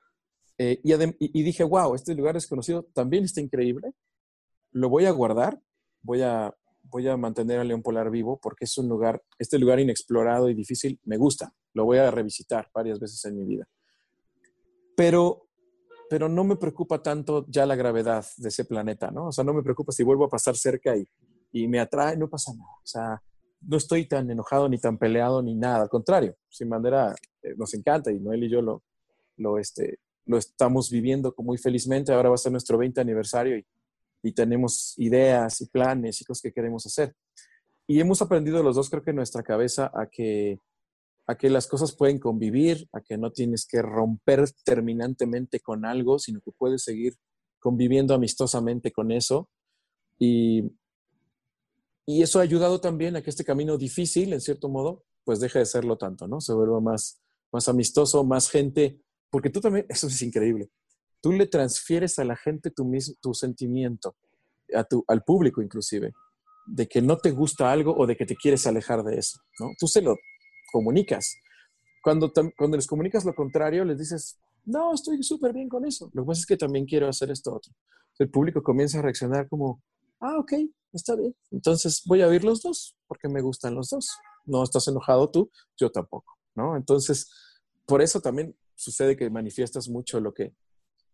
Eh, y, y, dije, wow, este lugar desconocido también está increíble, lo voy a guardar, voy a, voy a mantener al león polar vivo porque es un lugar, este lugar inexplorado y difícil me gusta, lo voy a revisitar varias veces en mi vida pero, pero no me preocupa tanto ya la gravedad de ese planeta, ¿no? O sea, no me preocupa si vuelvo a pasar cerca y, y me atrae, no pasa nada. O sea, no estoy tan enojado ni tan peleado ni nada, al contrario, sin bandera eh, nos encanta y Noel y yo lo, lo, este, lo estamos viviendo muy felizmente. Ahora va a ser nuestro 20 aniversario y, y tenemos ideas y planes y cosas que queremos hacer. Y hemos aprendido los dos, creo que en nuestra cabeza, a que a que las cosas pueden convivir, a que no tienes que romper terminantemente con algo, sino que puedes seguir conviviendo amistosamente con eso. Y, y eso ha ayudado también a que este camino difícil, en cierto modo, pues deje de serlo tanto, ¿no? Se vuelva más, más amistoso, más gente, porque tú también, eso es increíble, tú le transfieres a la gente tu, mismo, tu sentimiento, a tu, al público inclusive, de que no te gusta algo o de que te quieres alejar de eso, ¿no? Tú se lo comunicas. Cuando, cuando les comunicas lo contrario, les dices, no, estoy súper bien con eso. Lo que pasa es que también quiero hacer esto otro. El público comienza a reaccionar como, ah, ok, está bien. Entonces voy a oír los dos porque me gustan los dos. No estás enojado tú, yo tampoco, ¿no? Entonces, por eso también sucede que manifiestas mucho lo que,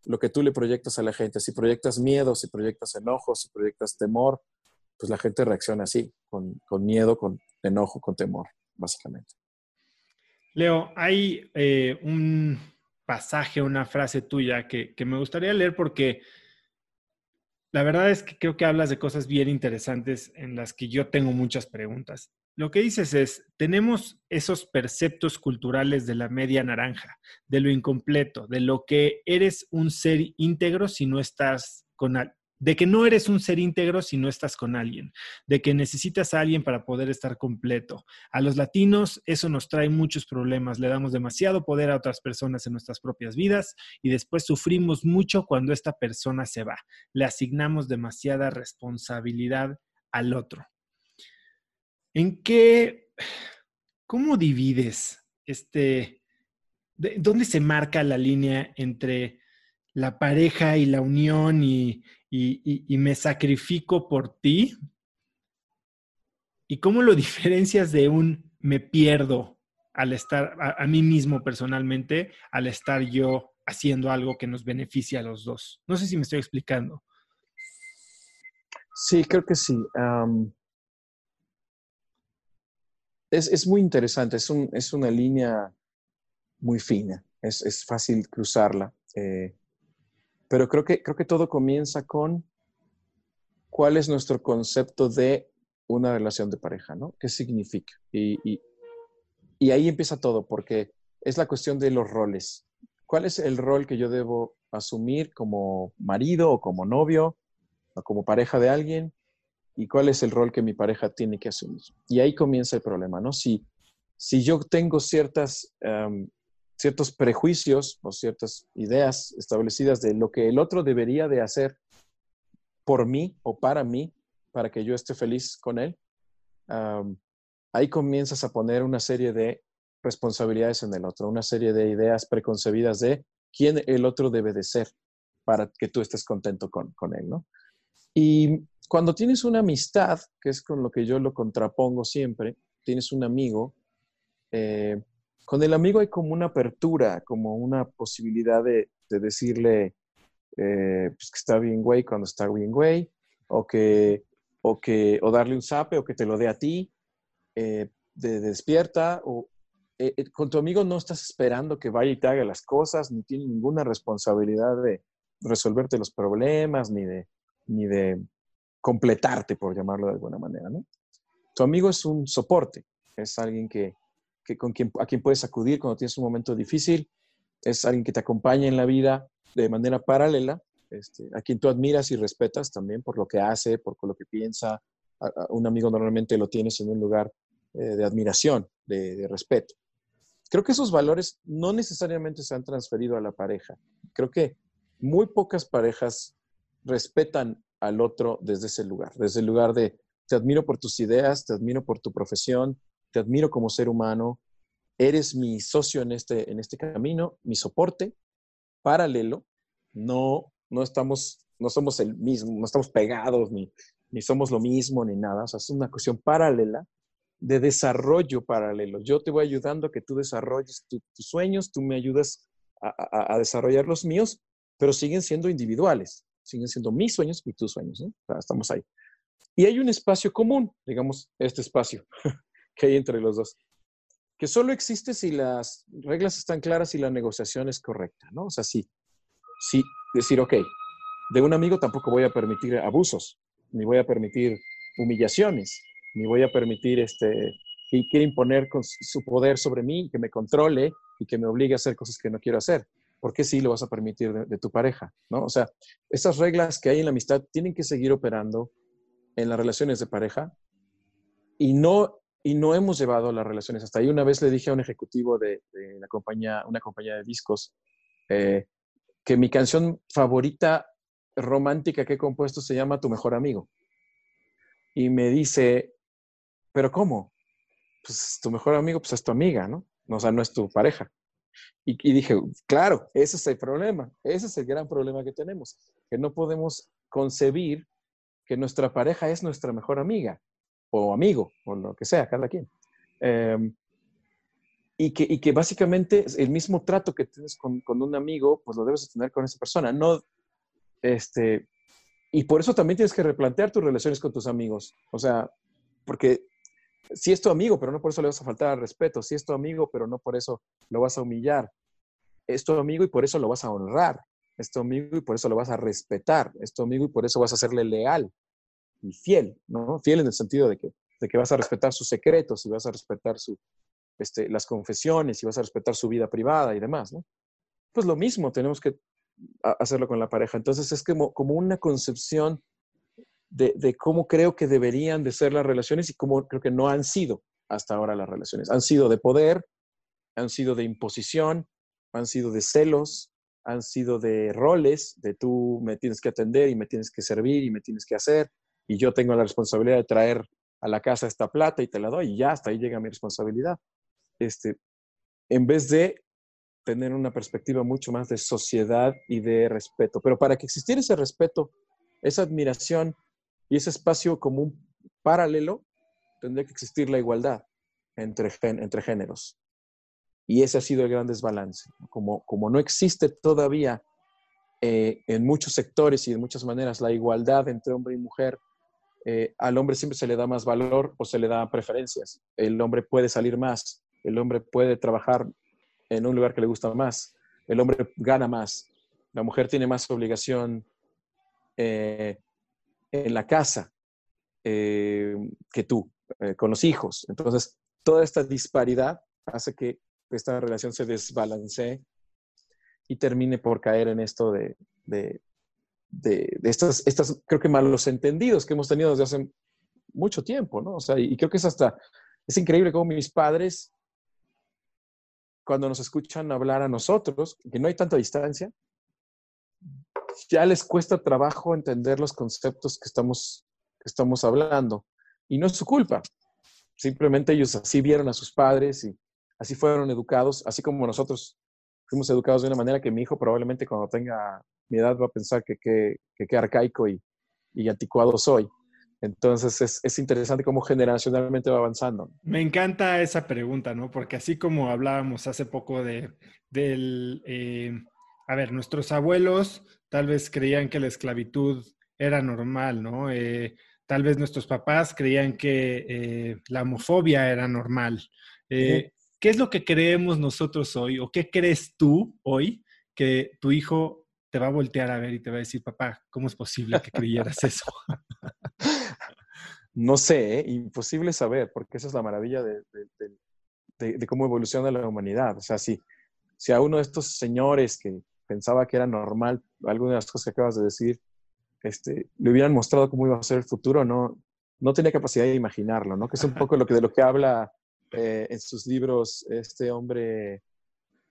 lo que tú le proyectas a la gente. Si proyectas miedo, si proyectas enojo, si proyectas temor, pues la gente reacciona así, con, con miedo, con enojo, con temor, básicamente. Leo, hay eh, un pasaje, una frase tuya que, me gustaría leer porque la verdad es que creo que hablas de cosas bien interesantes en las que yo tengo muchas preguntas. Lo que dices es, tenemos esos perceptos culturales de la media naranja, de lo incompleto, de lo que eres un ser íntegro si no estás con, de que no eres un ser íntegro si no estás con alguien, de que necesitas a alguien para poder estar completo. A los latinos eso nos trae muchos problemas, le damos demasiado poder a otras personas en nuestras propias vidas y después sufrimos mucho cuando esta persona se va. Le asignamos demasiada responsabilidad al otro. ¿En qué, cómo divides este, dónde se marca la línea entre la pareja y la unión y, y, me sacrifico por ti? ¿Y cómo lo diferencias de un me pierdo al estar a, mí mismo personalmente, al estar yo haciendo algo que nos beneficia a los dos? No sé si me estoy explicando. Sí, creo que sí. Es, muy interesante, es, un, es, una línea muy fina, es, fácil cruzarla. Eh, pero creo que, creo que todo comienza con cuál es nuestro concepto de una relación de pareja, ¿no? ¿Qué significa? Y, y, ahí empieza todo, porque es la cuestión de los roles. ¿Cuál es el rol que yo debo asumir como marido o como novio o como pareja de alguien? ¿Y cuál es el rol que mi pareja tiene que asumir? Y ahí comienza el problema, ¿no? Si, si yo tengo ciertas em, ciertos prejuicios o ciertas ideas establecidas de lo que el otro debería de hacer por mí o para mí, para que yo esté feliz con él, ahí comienzas a poner una serie de responsabilidades en el otro, una serie de ideas preconcebidas de quién el otro debe de ser para que tú estés contento con, con él, ¿no? Y cuando tienes una amistad, que es con lo que yo lo contrapongo siempre, tienes un amigo, eh, con el amigo hay como una apertura, como una posibilidad de, decirle eh, pues que está bien, güey, cuando está bien, güey, o que, o que, o darle un zape, o que te lo dé a ti, eh, de, despierta, o con tu amigo no estás esperando que vaya y te haga las cosas, ni tiene ninguna responsabilidad de resolverte los problemas, ni de, ni de completarte, por llamarlo de alguna manera, ¿no? Tu amigo es un soporte, es alguien que, con quien, a quien puedes acudir cuando tienes un momento difícil, es alguien que te acompaña en la vida de manera paralela, este, a quien tú admiras y respetas también por lo que hace, por lo que piensa. un amigo normalmente lo tienes en un lugar eh, de admiración, de, respeto. Creo que esos valores no necesariamente se han transferido a la pareja. Creo que muy pocas parejas respetan al otro desde ese lugar, desde el lugar de te admiro por tus ideas, te admiro por tu profesión, te admiro como ser humano, eres mi socio en este, en este camino, mi soporte paralelo, no, no estamos, no somos el mismo, no estamos pegados, ni, ni somos lo mismo, ni nada, o es una cuestión paralela de desarrollo paralelo. Yo te voy ayudando a que tú desarrolles tus sueños, tú me ayudas a, a, desarrollar los míos, pero siguen siendo individuales, siguen siendo mis sueños y tus sueños, ¿no? estamos ahí. Y hay un espacio común, digamos, este espacio, que hay entre los dos, que solo existe si las reglas están claras y la negociación es correcta, ¿no? O sea, sí, sí, decir, ok, de un amigo tampoco voy a permitir abusos, ni voy a permitir humillaciones, ni voy a permitir este, que quiera imponer su poder sobre mí, que me controle y que me obligue a hacer cosas que no quiero hacer. ¿Por qué sí lo vas a permitir de, de tu pareja? ¿no? O sea, esas reglas que hay en la amistad tienen que seguir operando en las relaciones de pareja y no y no hemos llevado las relaciones hasta ahí. Una vez le dije a un ejecutivo de, la compañía, una compañía de discos, eh, que mi canción favorita romántica que he compuesto se llama Tu mejor amigo. Y me dice, ¿pero cómo? Pues tu mejor amigo pues es tu amiga, ¿no? O sea, no es tu pareja. Y, dije, claro, ese es el problema, ese es el gran problema que tenemos, que no podemos concebir que nuestra pareja es nuestra mejor amiga o amigo, o lo que sea, cada quien. Em, y, que, y que básicamente el mismo trato que tienes con, con, un amigo, pues lo debes tener con esa persona. No, este, y por eso también tienes que replantear tus relaciones con tus amigos. O sea, porque si es tu amigo, pero no por eso le vas a faltar al respeto. Si es tu amigo, pero no por eso lo vas a humillar. Es tu amigo y por eso lo vas a honrar. Es tu amigo y por eso lo vas a respetar. Es tu amigo y por eso vas a serle leal y fiel, ¿no? Fiel en el sentido de que, de que vas a respetar sus secretos y vas a respetar su, este, las confesiones y vas a respetar su vida privada y demás, ¿no? Pues lo mismo tenemos que hacerlo con la pareja. Entonces es como, como una concepción de, cómo creo que deberían de ser las relaciones y cómo creo que no han sido hasta ahora las relaciones. Han sido de poder, han sido de imposición, han sido de celos, han sido de roles, de tú me tienes que atender y me tienes que servir y me tienes que hacer, y yo tengo la responsabilidad de traer a la casa esta plata y te la doy y ya hasta ahí llega mi responsabilidad. Este, en vez de tener una perspectiva mucho más de sociedad y de respeto. Pero para que existiera ese respeto, esa admiración y ese espacio común paralelo, tendría que existir la igualdad entre, entre géneros. Y ese ha sido el gran desbalance. Como, como no existe todavía eh, en muchos sectores y de muchas maneras la igualdad entre hombre y mujer, eh, al hombre siempre se le da más valor o se le da preferencias. El hombre puede salir más, el hombre puede trabajar en un lugar que le gusta más, el hombre gana más, la mujer tiene más obligación eh, en la casa eh, que tú, con los hijos. Entonces, toda esta disparidad hace que esta relación se desbalancee y termine por caer en esto de, de, estas, estas, creo que malos entendidos que hemos tenido desde hace mucho tiempo, ¿no? O sea, y, creo que es hasta, es increíble cómo mis padres, cuando nos escuchan hablar a nosotros, que no hay tanta distancia, ya les cuesta trabajo entender los conceptos que estamos, que estamos hablando. Y no es su culpa. Simplemente ellos así vieron a sus padres y así fueron educados, así como nosotros fuimos educados de una manera que mi hijo probablemente cuando tenga mi edad va a pensar que qué arcaico y, y anticuado soy. Entonces es, es, interesante cómo generacionalmente va avanzando. Me encanta esa pregunta, ¿no? Porque así como hablábamos hace poco de, del, eh, a ver, nuestros abuelos tal vez creían que la esclavitud era normal, ¿no? Eh, tal vez nuestros papás creían que eh, la homofobia era normal. ¿Qué es lo que creemos nosotros hoy o qué crees tú hoy que tu hijo te va a voltear a ver y te va a decir, papá, ¿cómo es posible que creyeras eso? No sé, ¿eh? imposible saber, porque esa es la maravilla de, de, cómo evoluciona la humanidad. O sea, si, si a uno de estos señores que pensaba que era normal algunas de las cosas que acabas de decir, este, le hubieran mostrado cómo iba a ser el futuro, no, no tenía capacidad de imaginarlo, ¿no? Que es un poco lo que, de lo que habla eh, en sus libros este hombre,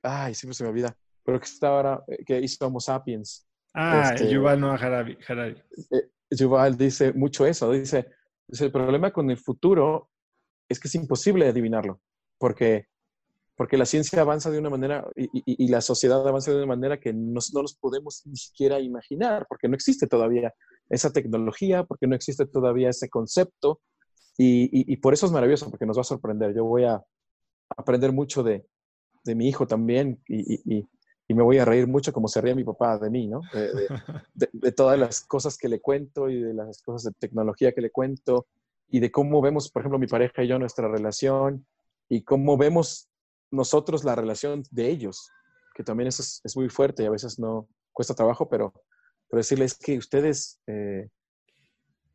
ay, siempre se me olvida, pero que está ahora, eh, que hizo Homo Sapiens. Ah, este, Yuval Noah Harari. Yuval dice mucho eso, dice, el problema con el futuro es que es imposible adivinarlo, porque, porque la ciencia avanza de una manera y, la sociedad avanza de una manera que no nos podemos ni siquiera imaginar, porque no existe todavía esa tecnología, porque no existe todavía ese concepto, y, por eso es maravilloso, porque nos va a sorprender. Yo voy a aprender mucho de, de mi hijo también y, y me voy a reír mucho como se ría mi papá de mí, ¿no? De, todas las cosas que le cuento y de las cosas de tecnología que le cuento y de cómo vemos, por ejemplo, mi pareja y yo nuestra relación y cómo vemos nosotros la relación de ellos, que también eso es, muy fuerte y a veces no cuesta trabajo, pero, pero decirles que ustedes, eh,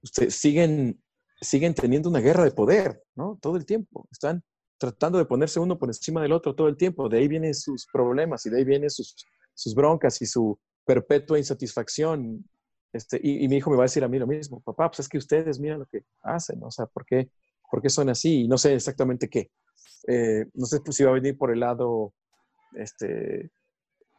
ustedes siguen, siguen teniendo una guerra de poder, ¿no? Todo el tiempo. Están tratando de ponerse uno por encima del otro todo el tiempo. De ahí vienen sus problemas y de ahí vienen sus, sus broncas y su perpetua insatisfacción. Este, y, mi hijo me va a decir a mí lo mismo, papá, pues es que ustedes miran lo que hacen, o sea, ¿por qué, por qué son así? Y no sé exactamente qué. Eh, no sé si va a venir por el lado este,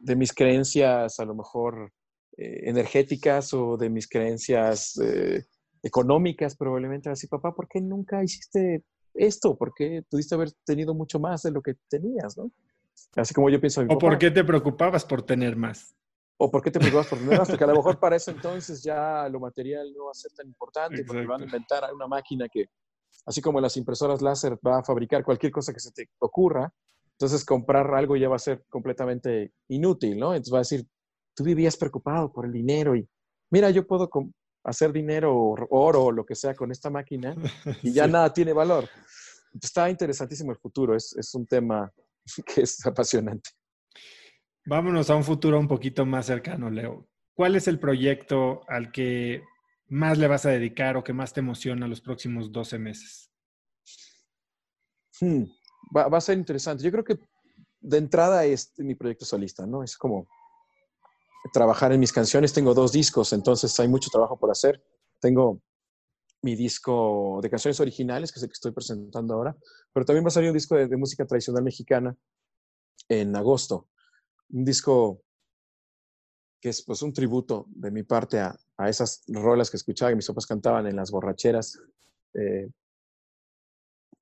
de mis creencias, a lo mejor eh, energéticas o de mis creencias eh, económicas, probablemente. Así, papá, ¿por qué nunca hiciste esto? ¿Por qué pudiste haber tenido mucho más de lo que tenías, no? Así como yo pienso. ¿O por qué te preocupabas por tener más? ¿O por qué te preocupabas por tener más? Porque a lo mejor para eso entonces ya lo material no va a ser tan importante, porque van a inventar una máquina que, así como las impresoras láser, va a fabricar cualquier cosa que se te ocurra. Entonces comprar algo ya va a ser completamente inútil, ¿no? Entonces va a decir, tú vivías preocupado por el dinero y mira, yo puedo hacer dinero, oro o lo que sea con esta máquina y ya nada tiene valor. Está interesantísimo el futuro, es, es un tema que es apasionante. Vámonos a un futuro un poquito más cercano, Leo. ¿Cuál es el proyecto al que más le vas a dedicar o que más te emociona los próximos 12 meses? Hmm, va, va, a ser interesante. Yo creo que de entrada es mi proyecto solista, ¿no? Es como trabajar en mis canciones. Tengo dos discos, entonces hay mucho trabajo por hacer. Tengo mi disco de canciones originales, que es el que estoy presentando ahora, pero también va a salir un disco de, música tradicional mexicana en agosto. Un disco que es pues un tributo de mi parte a, esas rolas que escuchaba y mis papás cantaban en las borracheras, eh,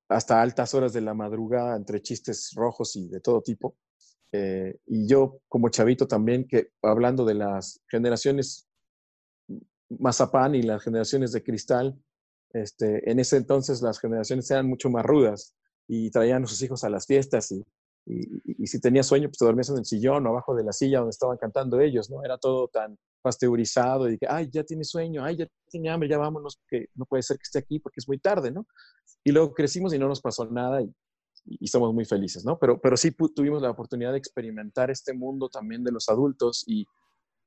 hasta altas horas de la madrugada, entre chistes rojos y de todo tipo. Eh, y yo como chavito también, que hablando de las generaciones mazapán y las generaciones de cristal, este, en ese entonces las generaciones eran mucho más rudas y traían a sus hijos a las fiestas y, y, si tenías sueño, pues te dormías en el sillón o abajo de la silla donde estaban cantando ellos, ¿no? Era todo tan pasteurizado y que, ay, ya tiene sueño, ay, ya tiene hambre, ya vámonos, que no puede ser que esté aquí porque es muy tarde, ¿no? Y luego crecimos y no nos pasó nada y, y somos muy felices, ¿no? Pero, pero sí tuvimos la oportunidad de experimentar este mundo también de los adultos y,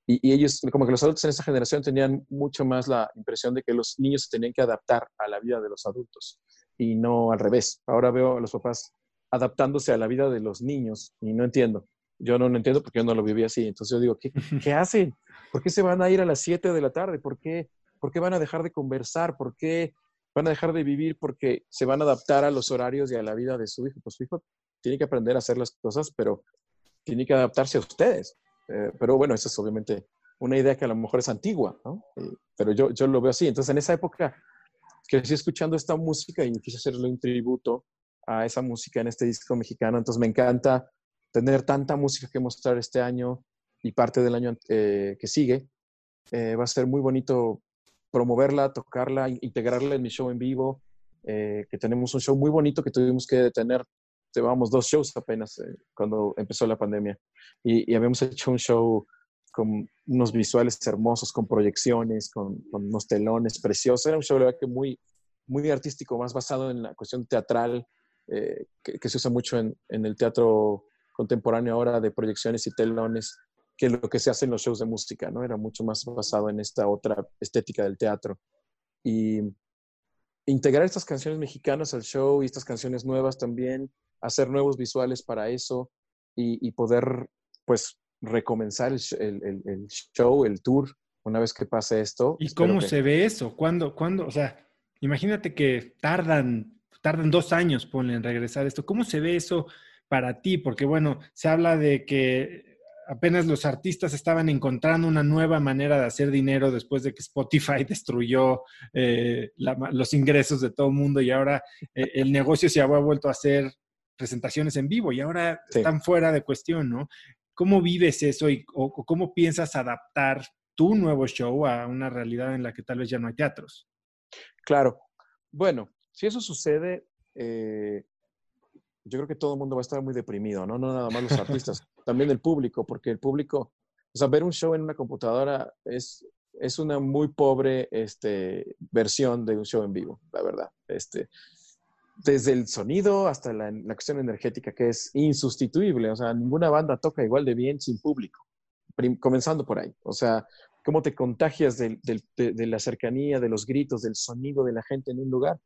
y, ellos, como que los adultos en esa generación tenían mucho más la impresión de que los niños se tenían que adaptar a la vida de los adultos y no al revés. Ahora veo a los papás adaptándose a la vida de los niños y no entiendo. Yo no lo entiendo porque yo no lo viví así. Entonces yo digo, ¿qué, ¿qué hacen? ¿Por qué se van a ir a las 7 de la tarde? ¿Por qué, ¿Por qué van a dejar de conversar? ¿Por qué van a dejar de vivir porque se van a adaptar a los horarios y a la vida de su hijo. Pues su hijo tiene que aprender a hacer las cosas, pero tiene que adaptarse a ustedes. Eh, pero bueno, esa es obviamente una idea que a lo mejor es antigua, ¿no? Eh, pero yo, yo lo veo así. Entonces, en esa época crecí escuchando esta música y quise hacerle un tributo a esa música en este disco mexicano. Entonces, me encanta tener tanta música que mostrar este año y parte del año eh, que sigue. Eh, va a ser muy bonito promoverla, tocarla, integrarla en mi show en vivo, eh, que tenemos un show muy bonito que tuvimos que detener. Llevamos dos shows apenas cuando empezó la pandemia y, habíamos hecho un show con unos visuales hermosos, con proyecciones, con, unos telones preciosos. Era un show que muy, muy artístico, más basado en la cuestión teatral, que, se usa mucho en, en el teatro contemporáneo ahora de proyecciones y telones que lo que se hace en los shows de música, ¿no? Era mucho más basado en esta otra estética del teatro. Y integrar estas canciones mexicanas al show y estas canciones nuevas también, hacer nuevos visuales para eso y, poder, pues, recomenzar el, show, el tour, una vez que pase esto. ¿Y cómo se ve eso? ¿Cuándo, ¿Cuándo? O sea, imagínate que tardan, tardan dos años, ponle, en regresar esto. ¿Cómo se ve eso para ti? Porque bueno, se habla de que apenas los artistas estaban encontrando una nueva manera de hacer dinero después de que Spotify destruyó eh, los ingresos de todo el mundo y ahora eh, el negocio se había vuelto a hacer presentaciones en vivo y ahora están fuera de cuestión, ¿no? ¿Cómo vives eso y o, cómo piensas adaptar tu nuevo show a una realidad en la que tal vez ya no hay teatros? Claro. Bueno, si eso sucede, eh, yo creo que todo el mundo va a estar muy deprimido, ¿no? No nada más los artistas, también el público, porque el público, o sea, ver un show en una computadora es, es una muy pobre este, versión de un show en vivo, la verdad. Este, desde el sonido hasta la, la, cuestión energética, que es insustituible. O sea, ninguna banda toca igual de bien sin público, comenzando por ahí. O sea, cómo te contagias de, de, la cercanía, de los gritos, del sonido de la gente en un lugar,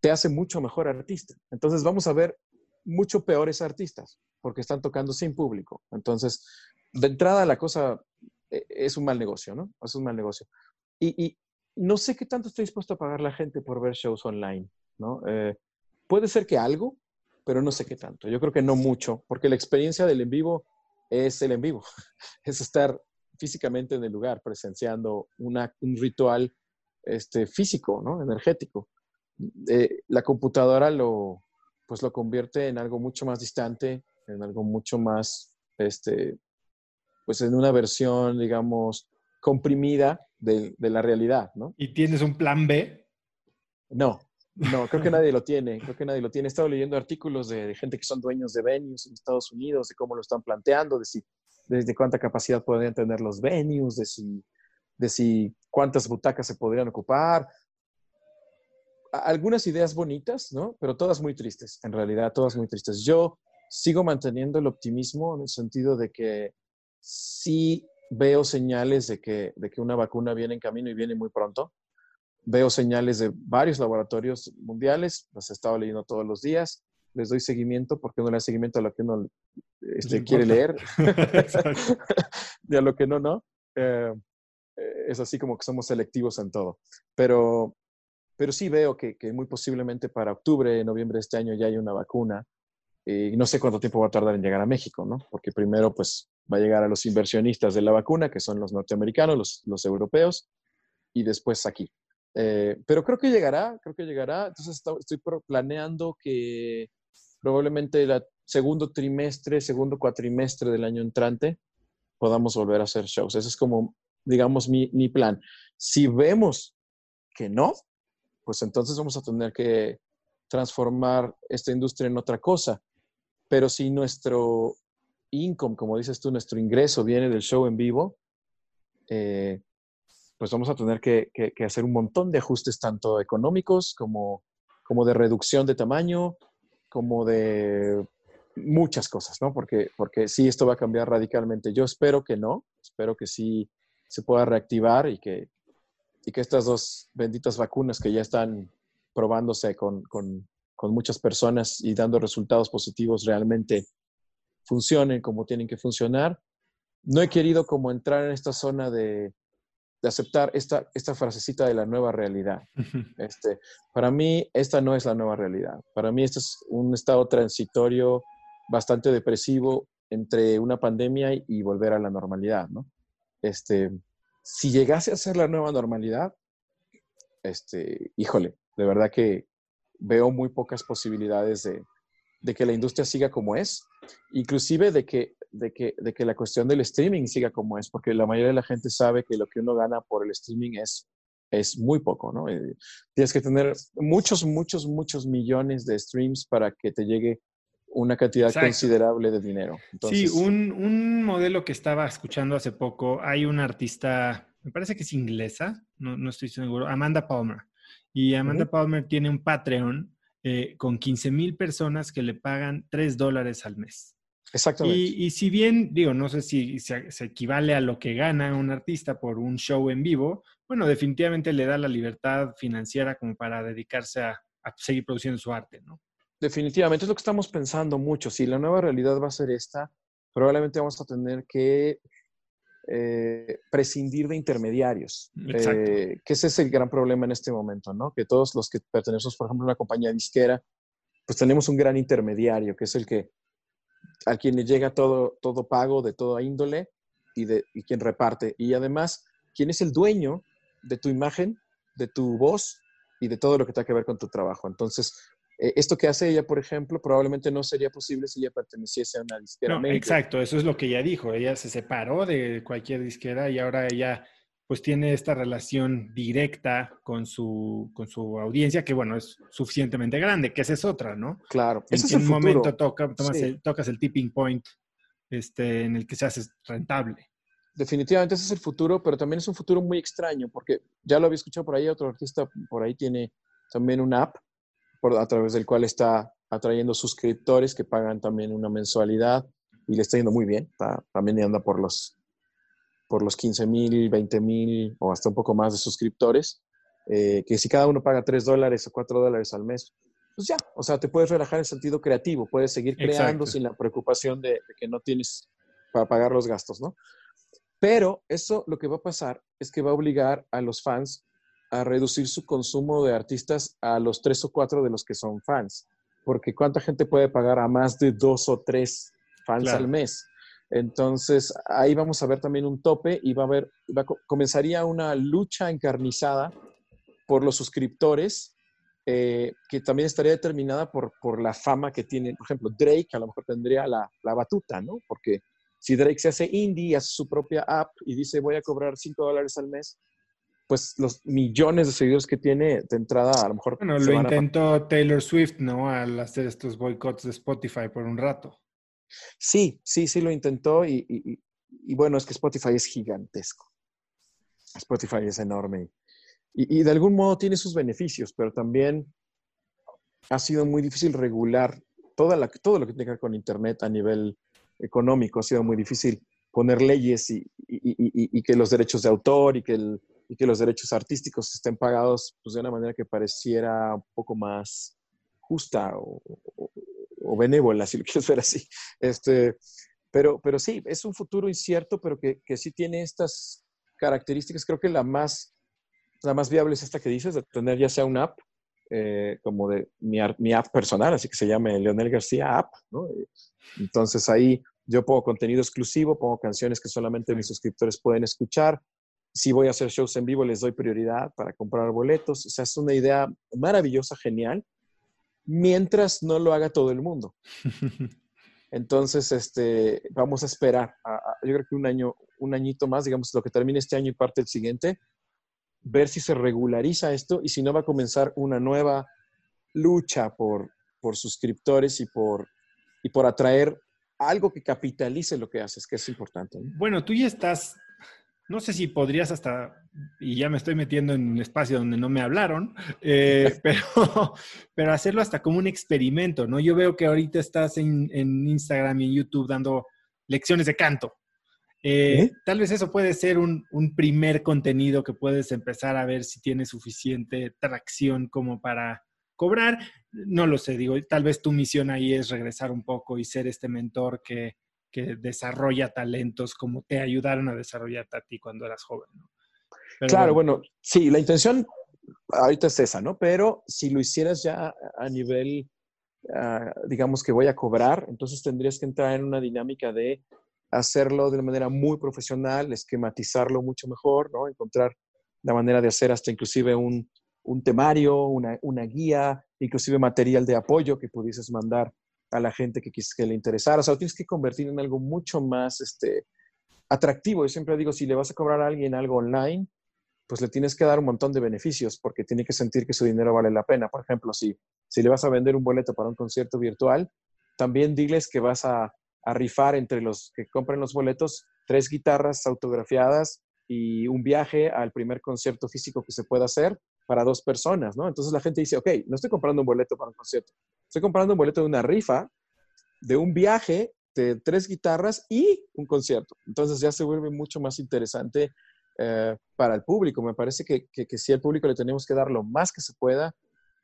te hace mucho mejor artista. Entonces vamos a ver mucho peores artistas porque están tocando sin público. Entonces, de entrada la cosa eh, es un mal negocio, ¿no? Es un mal negocio. Y, no sé qué tanto estoy dispuesto a pagar la gente por ver shows online, ¿no? Eh, puede ser que algo, pero no sé qué tanto. Yo creo que no mucho, porque la experiencia del en vivo es el en vivo, es estar físicamente en el lugar, presenciando una, un ritual este, físico, ¿no? Energético. Eh, la computadora lo, pues lo convierte en algo mucho más distante, en algo mucho más, este, pues en una versión, digamos, comprimida de, la realidad, ¿no? ¿Y tienes un plan B? No, no, creo que nadie lo tiene, creo que nadie lo tiene. He estado leyendo artículos de, gente que son dueños de venues en Estados Unidos, de cómo lo están planteando, de si, desde cuánta capacidad podrían tener los venues, de si, de si cuántas butacas se podrían ocupar, algunas ideas bonitas, ¿no? Pero todas muy tristes, en realidad, todas muy tristes. Yo sigo manteniendo el optimismo en el sentido de que sí veo señales de que, de que una vacuna viene en camino y viene muy pronto. Veo señales de varios laboratorios mundiales, las he estado leyendo todos los días. Les doy seguimiento porque no le da seguimiento a lo que uno este, quiere leer y a lo que no, no. Eh, es así como que somos selectivos en todo. Pero pero sí veo que, muy posiblemente para octubre, noviembre de este año ya hay una vacuna. Eh, y no sé cuánto tiempo va a tardar en llegar a México, ¿no? Porque primero, pues, va a llegar a los inversionistas de la vacuna, que son los norteamericanos, los, europeos, y después aquí. Eh, pero creo que llegará, creo que llegará. Entonces estoy planeando que probablemente el segundo trimestre, segundo cuatrimestre del año entrante podamos volver a hacer shows. Ese es como, digamos, mi plan. Si vemos que no, pues entonces vamos a tener que transformar esta industria en otra cosa. Pero si nuestro income, como dices tú, nuestro ingreso viene del show en vivo, eh, pues vamos a tener que, hacer un montón de ajustes, tanto económicos como, como de reducción de tamaño, como de muchas cosas, ¿no? Porque, porque sí, esto va a cambiar radicalmente. Yo espero que no, espero que sí se pueda reactivar y que, y que estas dos benditas vacunas que ya están probándose con, muchas personas y dando resultados positivos realmente funcionen como tienen que funcionar. No he querido como entrar en esta zona de, aceptar esta, esta frasecita de la nueva realidad. Este, para mí, esta no es la nueva realidad. Para mí, este es un estado transitorio bastante depresivo entre una pandemia y, volver a la normalidad, ¿no? Este, si llegase a ser la nueva normalidad, este, híjole, de verdad que veo muy pocas posibilidades de, que la industria siga como es, inclusive de que, de, que, de que la cuestión del streaming siga como es, porque la mayoría de la gente sabe que lo que uno gana por el streaming es, es muy poco, ¿no? Eh, tienes que tener muchos, muchos, muchos millones de streams para que te llegue una cantidad considerable de dinero. sí, un, un, modelo que estaba escuchando hace poco, hay una artista, me parece que es inglesa, no, no estoy seguro, Amanda Palmer. Y Amanda Palmer tiene un Patreon eh, con 15 mil personas que le pagan 3 dólares al mes. Exactamente. Y, si bien, digo, no sé si se, equivale a lo que gana un artista por un show en vivo, bueno, definitivamente le da la libertad financiera como para dedicarse a, a seguir produciendo su arte, ¿no? Definitivamente es lo que estamos pensando mucho. Si la nueva realidad va a ser esta, probablemente vamos a tener que eh, prescindir de intermediarios, eh, que ese es el gran problema en este momento, ¿no? Que todos los que pertenecemos, por ejemplo, a una compañía disquera, pues tenemos un gran intermediario, que es el que a quien le llega todo, todo pago de toda índole y, de, y quien reparte. Y además, quien es el dueño de tu imagen, de tu voz y de todo lo que tenga que ver con tu trabajo. Entonces, eh, esto que hace ella, por ejemplo, probablemente no sería posible si ella perteneciese a una disquera. No, exacto, eso es lo que ella dijo. Ella se separó de cualquier disquera y ahora ella pues tiene esta relación directa con su, con su audiencia, que bueno, es suficientemente grande, que esa es otra, ¿no? Claro. En, ese un momento toca, tocas el tipping point este, en el que se hace rentable. Definitivamente ese es el futuro, pero también es un futuro muy extraño, porque ya lo había escuchado por ahí, otro artista por ahí tiene también una app a través del cual está atrayendo suscriptores que pagan también una mensualidad y le está yendo muy bien. también anda por los, por los 15 mil, 20 mil o hasta un poco más de suscriptores. Eh, que si cada uno paga 3 dólares o 4 dólares al mes, pues ya, o sea, te puedes relajar en sentido creativo, puedes seguir creando sin la preocupación de, de, que no tienes para pagar los gastos, ¿no? Pero eso lo que va a pasar es que va a obligar a los fans a reducir su consumo de artistas a los tres o cuatro de los que son fans. Porque ¿cuánta gente puede pagar a más de dos o tres fans al mes? Entonces, ahí vamos a ver también un tope y va a haber, comenzaría una lucha encarnizada por los suscriptores, eh, que también estaría determinada por, por la fama que tiene, por ejemplo, Drake a lo mejor tendría la, la batuta, ¿no? Porque si Drake se hace indie, hace su propia app y dice voy a cobrar cinco dólares al mes, pues los millones de seguidores que tiene de entrada a lo mejor... Bueno, lo intentó Taylor Swift, ¿no? Al hacer estos boicots de Spotify por un rato. Sí, sí, sí lo intentó y, y, bueno, es que Spotify es gigantesco. Spotify es enorme y, y, de algún modo tiene sus beneficios, pero también ha sido muy difícil regular toda la, todo lo que tiene que ver con Internet a nivel económico. Ha sido muy difícil poner leyes y, y que los derechos de autor y que el, y que los derechos artísticos estén pagados pues, de una manera que pareciera un poco más justa o, benévola, si lo quieres ver así. Este, pero, pero sí, es un futuro incierto, pero que, que sí tiene estas características. Creo que la más, la más viable es esta que dices, de tener ya sea una app, eh, como de mi, mi, app personal, así que se llame Leonel García App, ¿no? Entonces ahí yo pongo contenido exclusivo, pongo canciones que solamente mis suscriptores pueden escuchar, si voy a hacer shows en vivo, les doy prioridad para comprar boletos. O sea, es una idea maravillosa, genial, mientras no lo haga todo el mundo. Entonces, este, vamos a esperar, yo creo que un año, un añito más, digamos, lo que termine este año y parte el siguiente, ver si se regulariza esto y si no va a comenzar una nueva lucha por, por suscriptores y por, y por atraer algo que capitalice lo que haces, que es importante. Bueno, tú ya estás no sé si podrías hasta, y ya me estoy metiendo en un espacio donde no me hablaron, eh, pero, pero hacerlo hasta como un experimento, ¿no? Yo veo que ahorita estás en, Instagram y en YouTube dando lecciones de canto. Eh, tal vez eso puede ser un, un, primer contenido que puedes empezar a ver si tiene suficiente tracción como para cobrar. No lo sé, digo, tal vez tu misión ahí es regresar un poco y ser este mentor que, que desarrolla talentos como te ayudaron a desarrollar a ti cuando eras joven. ¿no? claro, bueno. sí, la intención ahorita es esa, ¿no? Pero si lo hicieras ya a nivel, ah, digamos que voy a cobrar, entonces tendrías que entrar en una dinámica de hacerlo de una manera muy profesional, esquematizarlo mucho mejor, ¿no? Encontrar la manera de hacer hasta inclusive un, un temario, una, una, guía, inclusive material de apoyo que pudieses mandar a la gente que, que le interesara. O sea, lo tienes que convertir en algo mucho más este, atractivo. Yo siempre digo, si le vas a cobrar a alguien algo online, pues le tienes que dar un montón de beneficios porque tiene que sentir que su dinero vale la pena. Por ejemplo, si, si le vas a vender un boleto para un concierto virtual, también diles que vas a, a rifar entre los que compren los boletos tres guitarras autografiadas y un viaje al primer concierto físico que se pueda hacer para dos personas, ¿no? Entonces la gente dice, ok, no estoy comprando un boleto para un concierto, estoy comprando un boleto de una rifa, de un viaje, de tres guitarras y un concierto. Entonces ya se vuelve mucho más interesante eh, para el público. Me parece que, que, que sí al público le tenemos que dar lo más que se pueda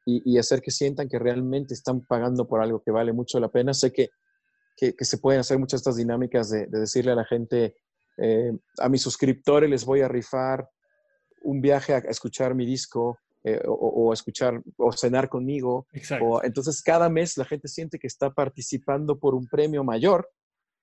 y, hacer que sientan que realmente están pagando por algo que vale mucho la pena. Sé que, que, se pueden hacer muchas estas dinámicas de, decirle a la gente, eh, a mis suscriptores les voy a rifar un viaje a, escuchar mi disco eh, o, escuchar o cenar conmigo. O, entonces cada mes la gente siente que está participando por un premio mayor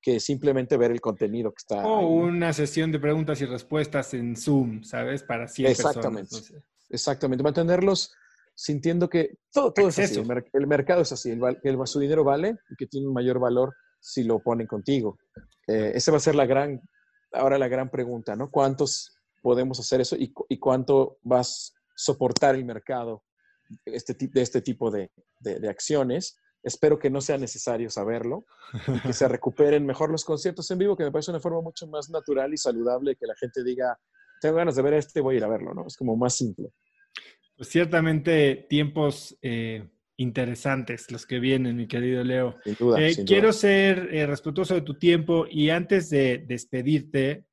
que simplemente ver el contenido que está. O una sesión de preguntas y respuestas en Zoom, ¿sabes? Para 100 Exactamente. personas. Exactamente. Mantenerlos sintiendo que todo, todo es así. El, mercado es así. El, el, su dinero vale y que tiene un mayor valor si lo ponen contigo. Eh, esa va a ser la gran, ahora la gran pregunta, ¿no? ¿Cuántos podemos hacer eso y, cuánto vas soportar el mercado este, de este tipo de, acciones. Espero que no sea necesario saberlo y que se recuperen mejor los conciertos en vivo, que me parece una forma mucho más natural y saludable que la gente diga, tengo ganas de ver este, voy a ir a verlo, ¿no? Es como más simple. Pues ciertamente tiempos eh, interesantes los que vienen, mi querido Leo. Sin duda, eh, quiero ser eh, respetuoso de tu tiempo y antes de despedirte,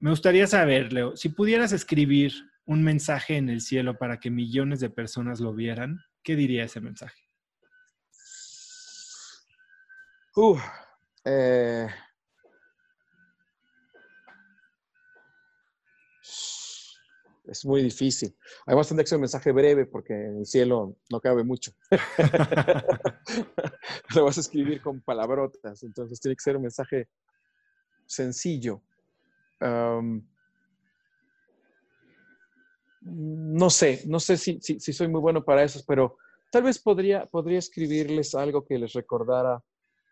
me gustaría saber, Leo, si pudieras escribir un mensaje en el cielo para que millones de personas lo vieran, ¿qué diría ese mensaje? Eh, es muy difícil. Hay bastante que ser un mensaje breve porque en el cielo no cabe mucho. Lo vas a escribir con palabrotas, entonces tiene que ser un mensaje sencillo no sé, no sé si, soy muy bueno para eso, pero tal vez podría, escribirles algo que les recordara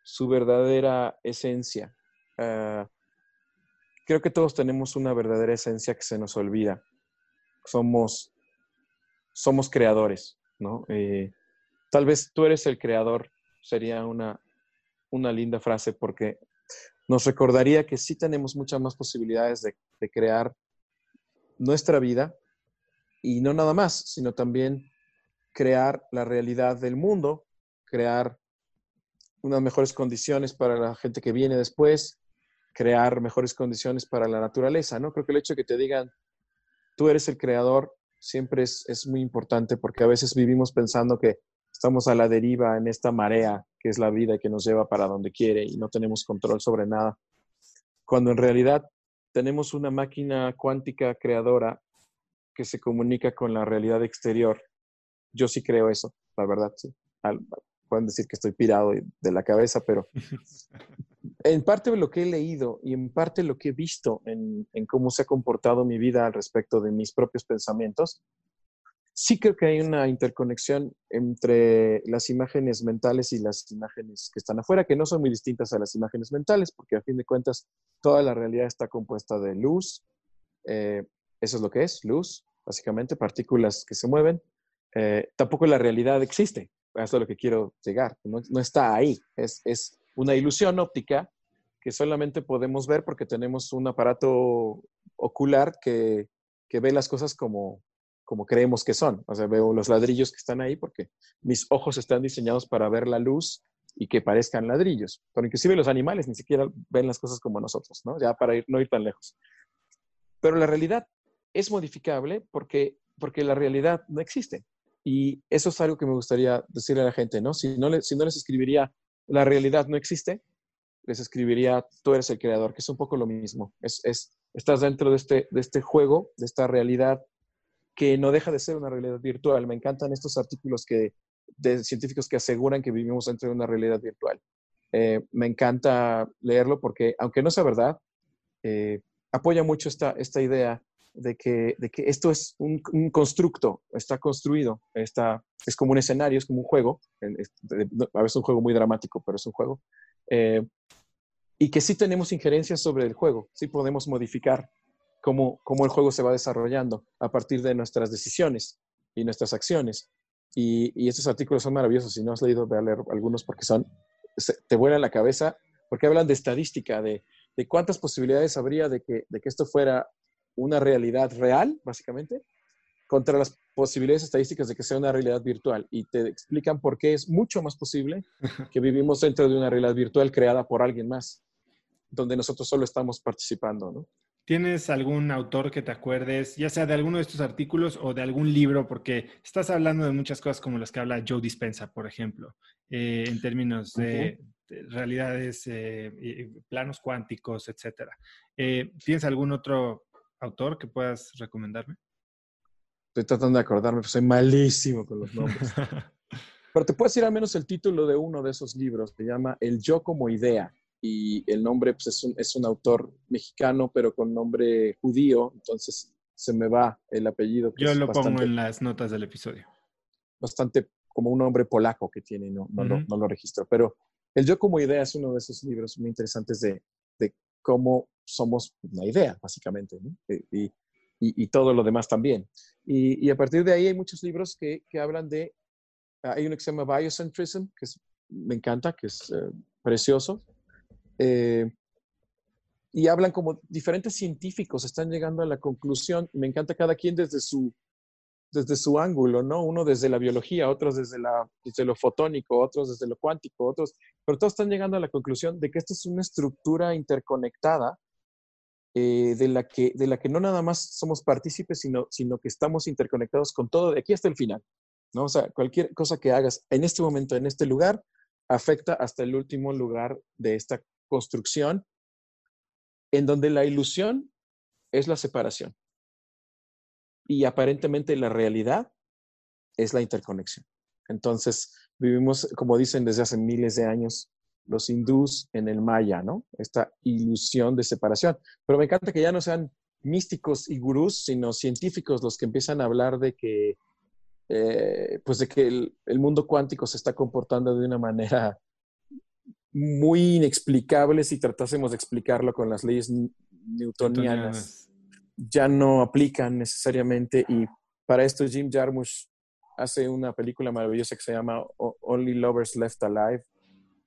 su verdadera esencia. Ah, creo que todos tenemos una verdadera esencia que se nos olvida. Somos, creadores, ¿no? Eh, tal vez tú eres el creador, sería una, una linda frase porque nos recordaría que sí tenemos muchas más posibilidades de, crear nuestra vida y no nada más, sino también crear la realidad del mundo, crear unas mejores condiciones para la gente que viene después, crear mejores condiciones para la naturaleza, ¿no? Creo que el hecho de que te digan, tú eres el creador, siempre es, es muy importante porque a veces vivimos pensando que estamos a la deriva en esta marea que es la vida que nos lleva para donde quiere y no tenemos control sobre nada. Cuando en realidad tenemos una máquina cuántica creadora que se comunica con la realidad exterior. Yo sí creo eso, la verdad, sí. pueden decir que estoy pirado de la cabeza, pero en parte de lo que he leído y en parte lo que he visto en, en cómo se ha comportado mi vida al respecto de mis propios pensamientos, sí creo que hay una interconexión entre las imágenes mentales y las imágenes que están afuera, que no son muy distintas a las imágenes mentales, porque a fin de cuentas toda la realidad está compuesta de luz. Eh, eso es lo que es, luz, básicamente, partículas que se mueven. Eh, tampoco la realidad existe, eso es lo que quiero llegar, no, está ahí, es, es una ilusión óptica que solamente podemos ver porque tenemos un aparato ocular que, que ve las cosas como, como creemos que son. O sea, veo los ladrillos que están ahí porque mis ojos están diseñados para ver la luz y que parezcan ladrillos. Pero inclusive los animales ni siquiera ven las cosas como nosotros, ¿no? Ya para ir, no ir tan lejos. Pero la realidad es modificable porque, porque la realidad no existe. Y eso es algo que me gustaría decirle a la gente, ¿no? Si no, si no les escribiría la realidad no existe, les escribiría tú eres el creador, que es un poco lo mismo. Es, es, estás dentro de este, de este juego, de esta realidad que no deja de ser una realidad virtual. Me encantan estos artículos que, de científicos que aseguran que vivimos dentro de una realidad virtual. Eh, me encanta leerlo porque, aunque no sea verdad, eh, apoya mucho esta, esta idea de que, de que esto es un, constructo, está construido, está, es como un escenario, es como un juego, a veces un juego muy dramático, pero es un juego, eh, y que sí tenemos injerencias sobre el juego, sí podemos modificar cómo, cómo el juego se va desarrollando a partir de nuestras decisiones y nuestras acciones. Y, y estos artículos son maravillosos, si no has leído, ve a leer algunos porque son, te vuelan la cabeza, porque hablan de estadística, de, de cuántas posibilidades habría de que, de que esto fuera una realidad real, básicamente, contra las posibilidades estadísticas de que sea una realidad virtual. Y te explican por qué es mucho más posible que vivimos dentro de una realidad virtual creada por alguien más, donde nosotros solo estamos participando, ¿no? ¿Tienes algún autor que te acuerdes, ya sea de alguno de estos artículos o de algún libro? Porque estás hablando de muchas cosas como las que habla Joe Dispensa, por ejemplo, eh, en términos de, realidades, eh, planos cuánticos, etcétera. Eh, ¿Tienes algún otro autor que puedas recomendarme? Estoy tratando de acordarme, pero soy malísimo con los nombres. pero te puedo decir al menos el título de uno de esos libros. Se llama El yo como idea y el nombre pues, es, un, es, un, autor mexicano, pero con nombre judío, entonces se me va el apellido. Yo lo pongo en las notas del episodio. Bastante como un nombre polaco que tiene, no, no, lo, no lo registro, pero el yo como idea es uno de esos libros muy interesantes de, de cómo somos una idea, básicamente, eh, y, y, y, todo lo demás también. Y, a partir de ahí hay muchos libros que, hablan de, hay uno que se llama Biocentrism, que me encanta, que es eh, precioso, eh, y hablan como diferentes científicos están llegando a la conclusión, me encanta cada quien desde su, desde su ángulo, ¿no? Uno desde la biología, otros desde, la, desde lo fotónico, otros desde lo cuántico, otros, pero todos están llegando a la conclusión de que esta es una estructura interconectada eh, de, la que, de la que no nada más somos partícipes, sino, sino que estamos interconectados con todo de aquí hasta el final, ¿no? O sea, cualquier cosa que hagas en este momento, en este lugar, afecta hasta el último lugar de esta construcción en donde la ilusión es la separación y aparentemente la realidad es la interconexión. Entonces, vivimos, como dicen desde hace miles de años, los hindús en el maya, ¿no? Esta ilusión de separación. Pero me encanta que ya no sean místicos y gurús, sino científicos los que empiezan a hablar de que, eh, pues de que el, mundo cuántico se está comportando de una manera muy inexplicable si tratásemos de explicarlo con las leyes newtonianas. Ya no aplican necesariamente y para esto Jim Jarmusch hace una película maravillosa que se llama Only Lovers Left Alive,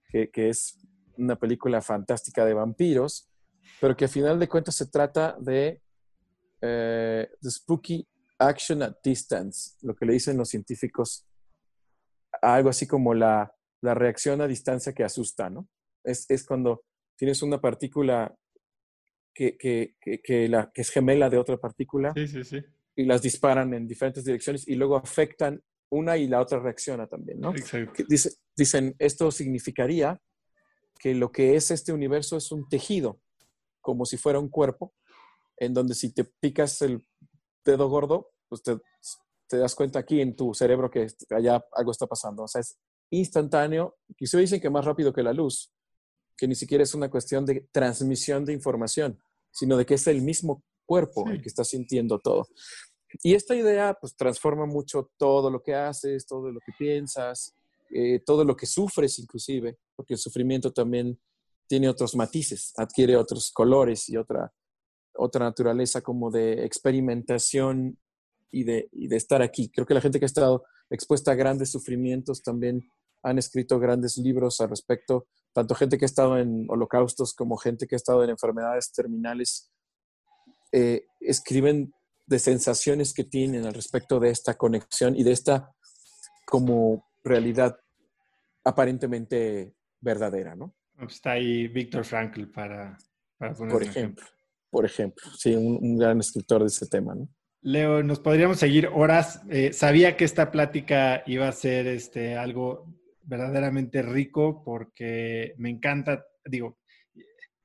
que, es una película fantástica de vampiros, pero que a final de cuentas se trata de eh, the spooky action at distance, lo que le dicen los científicos, algo así como la la reacción a distancia que asusta, ¿no? Es, cuando tienes una partícula que, que, la, que es gemela de otra partícula y las disparan en diferentes direcciones y luego afectan una y la otra reacciona también, ¿no? Dice, dicen, esto significaría que lo que es este universo es un tejido, como si fuera un cuerpo, en donde si te picas el dedo gordo, pues te, te das cuenta aquí en tu cerebro que allá algo está pasando. O sea, es instantáneo, se dicen que más rápido que la luz, que ni siquiera es una cuestión de transmisión de información, sino de que es el mismo cuerpo el que está sintiendo todo. Y esta idea pues transforma mucho todo lo que haces, todo lo que piensas, eh, todo lo que sufres inclusive, porque el sufrimiento también tiene otros matices, adquiere otros colores y otra, otra naturaleza como de experimentación y de, y de estar aquí. Creo que la gente que ha estado expuesta a grandes sufrimientos también han escrito grandes libros al respecto, tanto gente que ha estado en holocaustos como gente que ha estado en enfermedades terminales, eh, escriben de sensaciones que tienen al respecto de esta conexión y de esta como realidad aparentemente verdadera, ¿no? Está ahí Víctor Frankl para, para poner Por ejemplo, por ejemplo, sí, un, gran escritor de ese tema, ¿no? Leo, nos podríamos seguir horas. Eh, sabía que esta plática iba a ser este, algo verdaderamente rico porque me encanta, digo,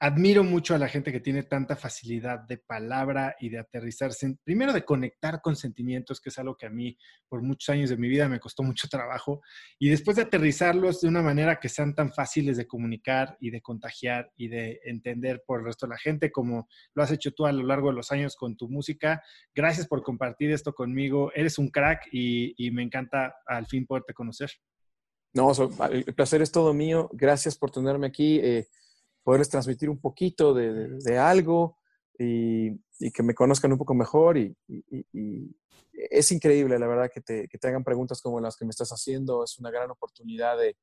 admiro mucho a la gente que tiene tanta facilidad de palabra y de aterrizarse, primero de conectar con sentimientos, que es algo que a mí por muchos años de mi vida me costó mucho trabajo, y después de aterrizarlos de una manera que sean tan fáciles de comunicar y de contagiar y de entender por el resto de la gente, como lo has hecho tú a lo largo de los años con tu música. Gracias por compartir esto conmigo. Eres un crack y, me encanta al fin poderte conocer. No, el placer es todo mío. Gracias por tenerme aquí. Eh, poderles transmitir un poquito de, algo y, que me conozcan un poco mejor. Y, es increíble, la verdad, que te, hagan preguntas como las que me estás haciendo. Es una gran oportunidad de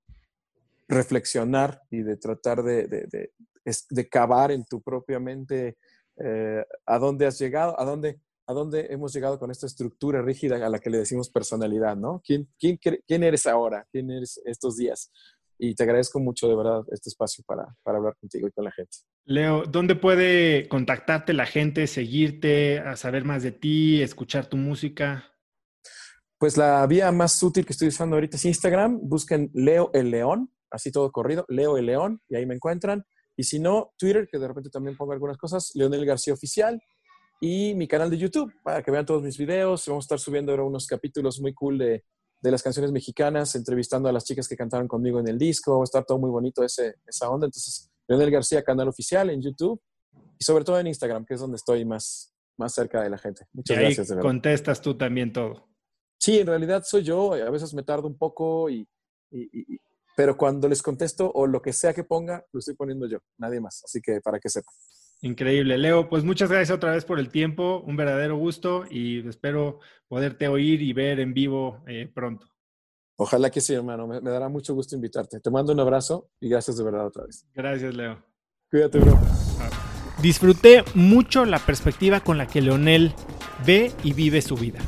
reflexionar y de tratar de, de cavar en tu propia mente eh, a dónde has llegado, a dónde, a dónde hemos llegado con esta estructura rígida a la que le decimos personalidad, ¿no? ¿Quién, quién, quién eres ahora? ¿Quién eres estos días? y te agradezco mucho de verdad este espacio para, para, hablar contigo y con la gente. Leo, ¿dónde puede contactarte la gente, seguirte, a saber más de ti, escuchar tu música? Pues la vía más útil que estoy usando ahorita es Instagram. Busquen Leo el León, así todo corrido, Leo el León, y ahí me encuentran. Y si no, Twitter, que de repente también pongo algunas cosas, Leonel García Oficial, y mi canal de YouTube, para que vean todos mis videos. Vamos a estar subiendo ahora unos capítulos muy cool de de las canciones mexicanas, entrevistando a las chicas que cantaron conmigo en el disco. Va a estar todo muy bonito ese, esa onda. Entonces, Leonel García, canal oficial en YouTube y sobre todo en Instagram, que es donde estoy más, más cerca de la gente. Muchas y gracias. contestas tú también todo. Sí, en realidad soy yo. A veces me tardo un poco, y, pero cuando les contesto o lo que sea que ponga, lo estoy poniendo yo, nadie más. Así que para que sepan. Increíble, Leo. Pues muchas gracias otra vez por el tiempo, un verdadero gusto y espero poderte oír y ver en vivo eh, pronto. Ojalá que sí, hermano. Me, dará mucho gusto invitarte. Te mando un abrazo y gracias de verdad otra vez. Gracias, Leo. Cuídate, bro. Disfruté mucho la perspectiva con la que Leonel ve y vive su vida.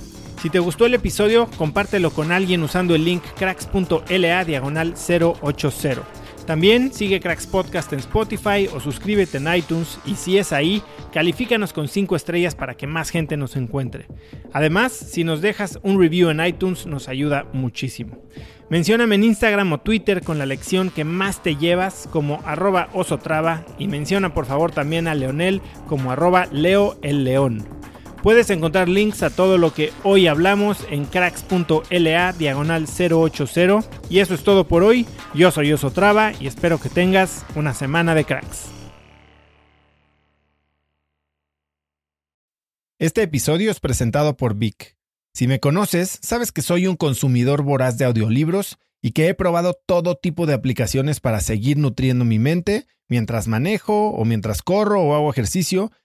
Si te gustó el episodio, compártelo con alguien usando el link cracks.la diagonal 080. También sigue Cracks Podcast en Spotify o suscríbete en iTunes y si es ahí, califícanos con 5 estrellas para que más gente nos encuentre. Además, si nos dejas un review en iTunes nos ayuda muchísimo. Mencióname en Instagram o Twitter con la lección que más te llevas como arroba osotrava y menciona por favor también a Leonel como arroba leo el león. Puedes encontrar links a todo lo que hoy hablamos en cracks.la diagonal 080. Y eso es todo por hoy. Yo soy Oso Traba y espero que tengas una semana de cracks. Este episodio es presentado por Vic. Si me conoces, sabes que soy un consumidor voraz de audiolibros y que he probado todo tipo de aplicaciones para seguir nutriendo mi mente mientras manejo o mientras corro o hago ejercicio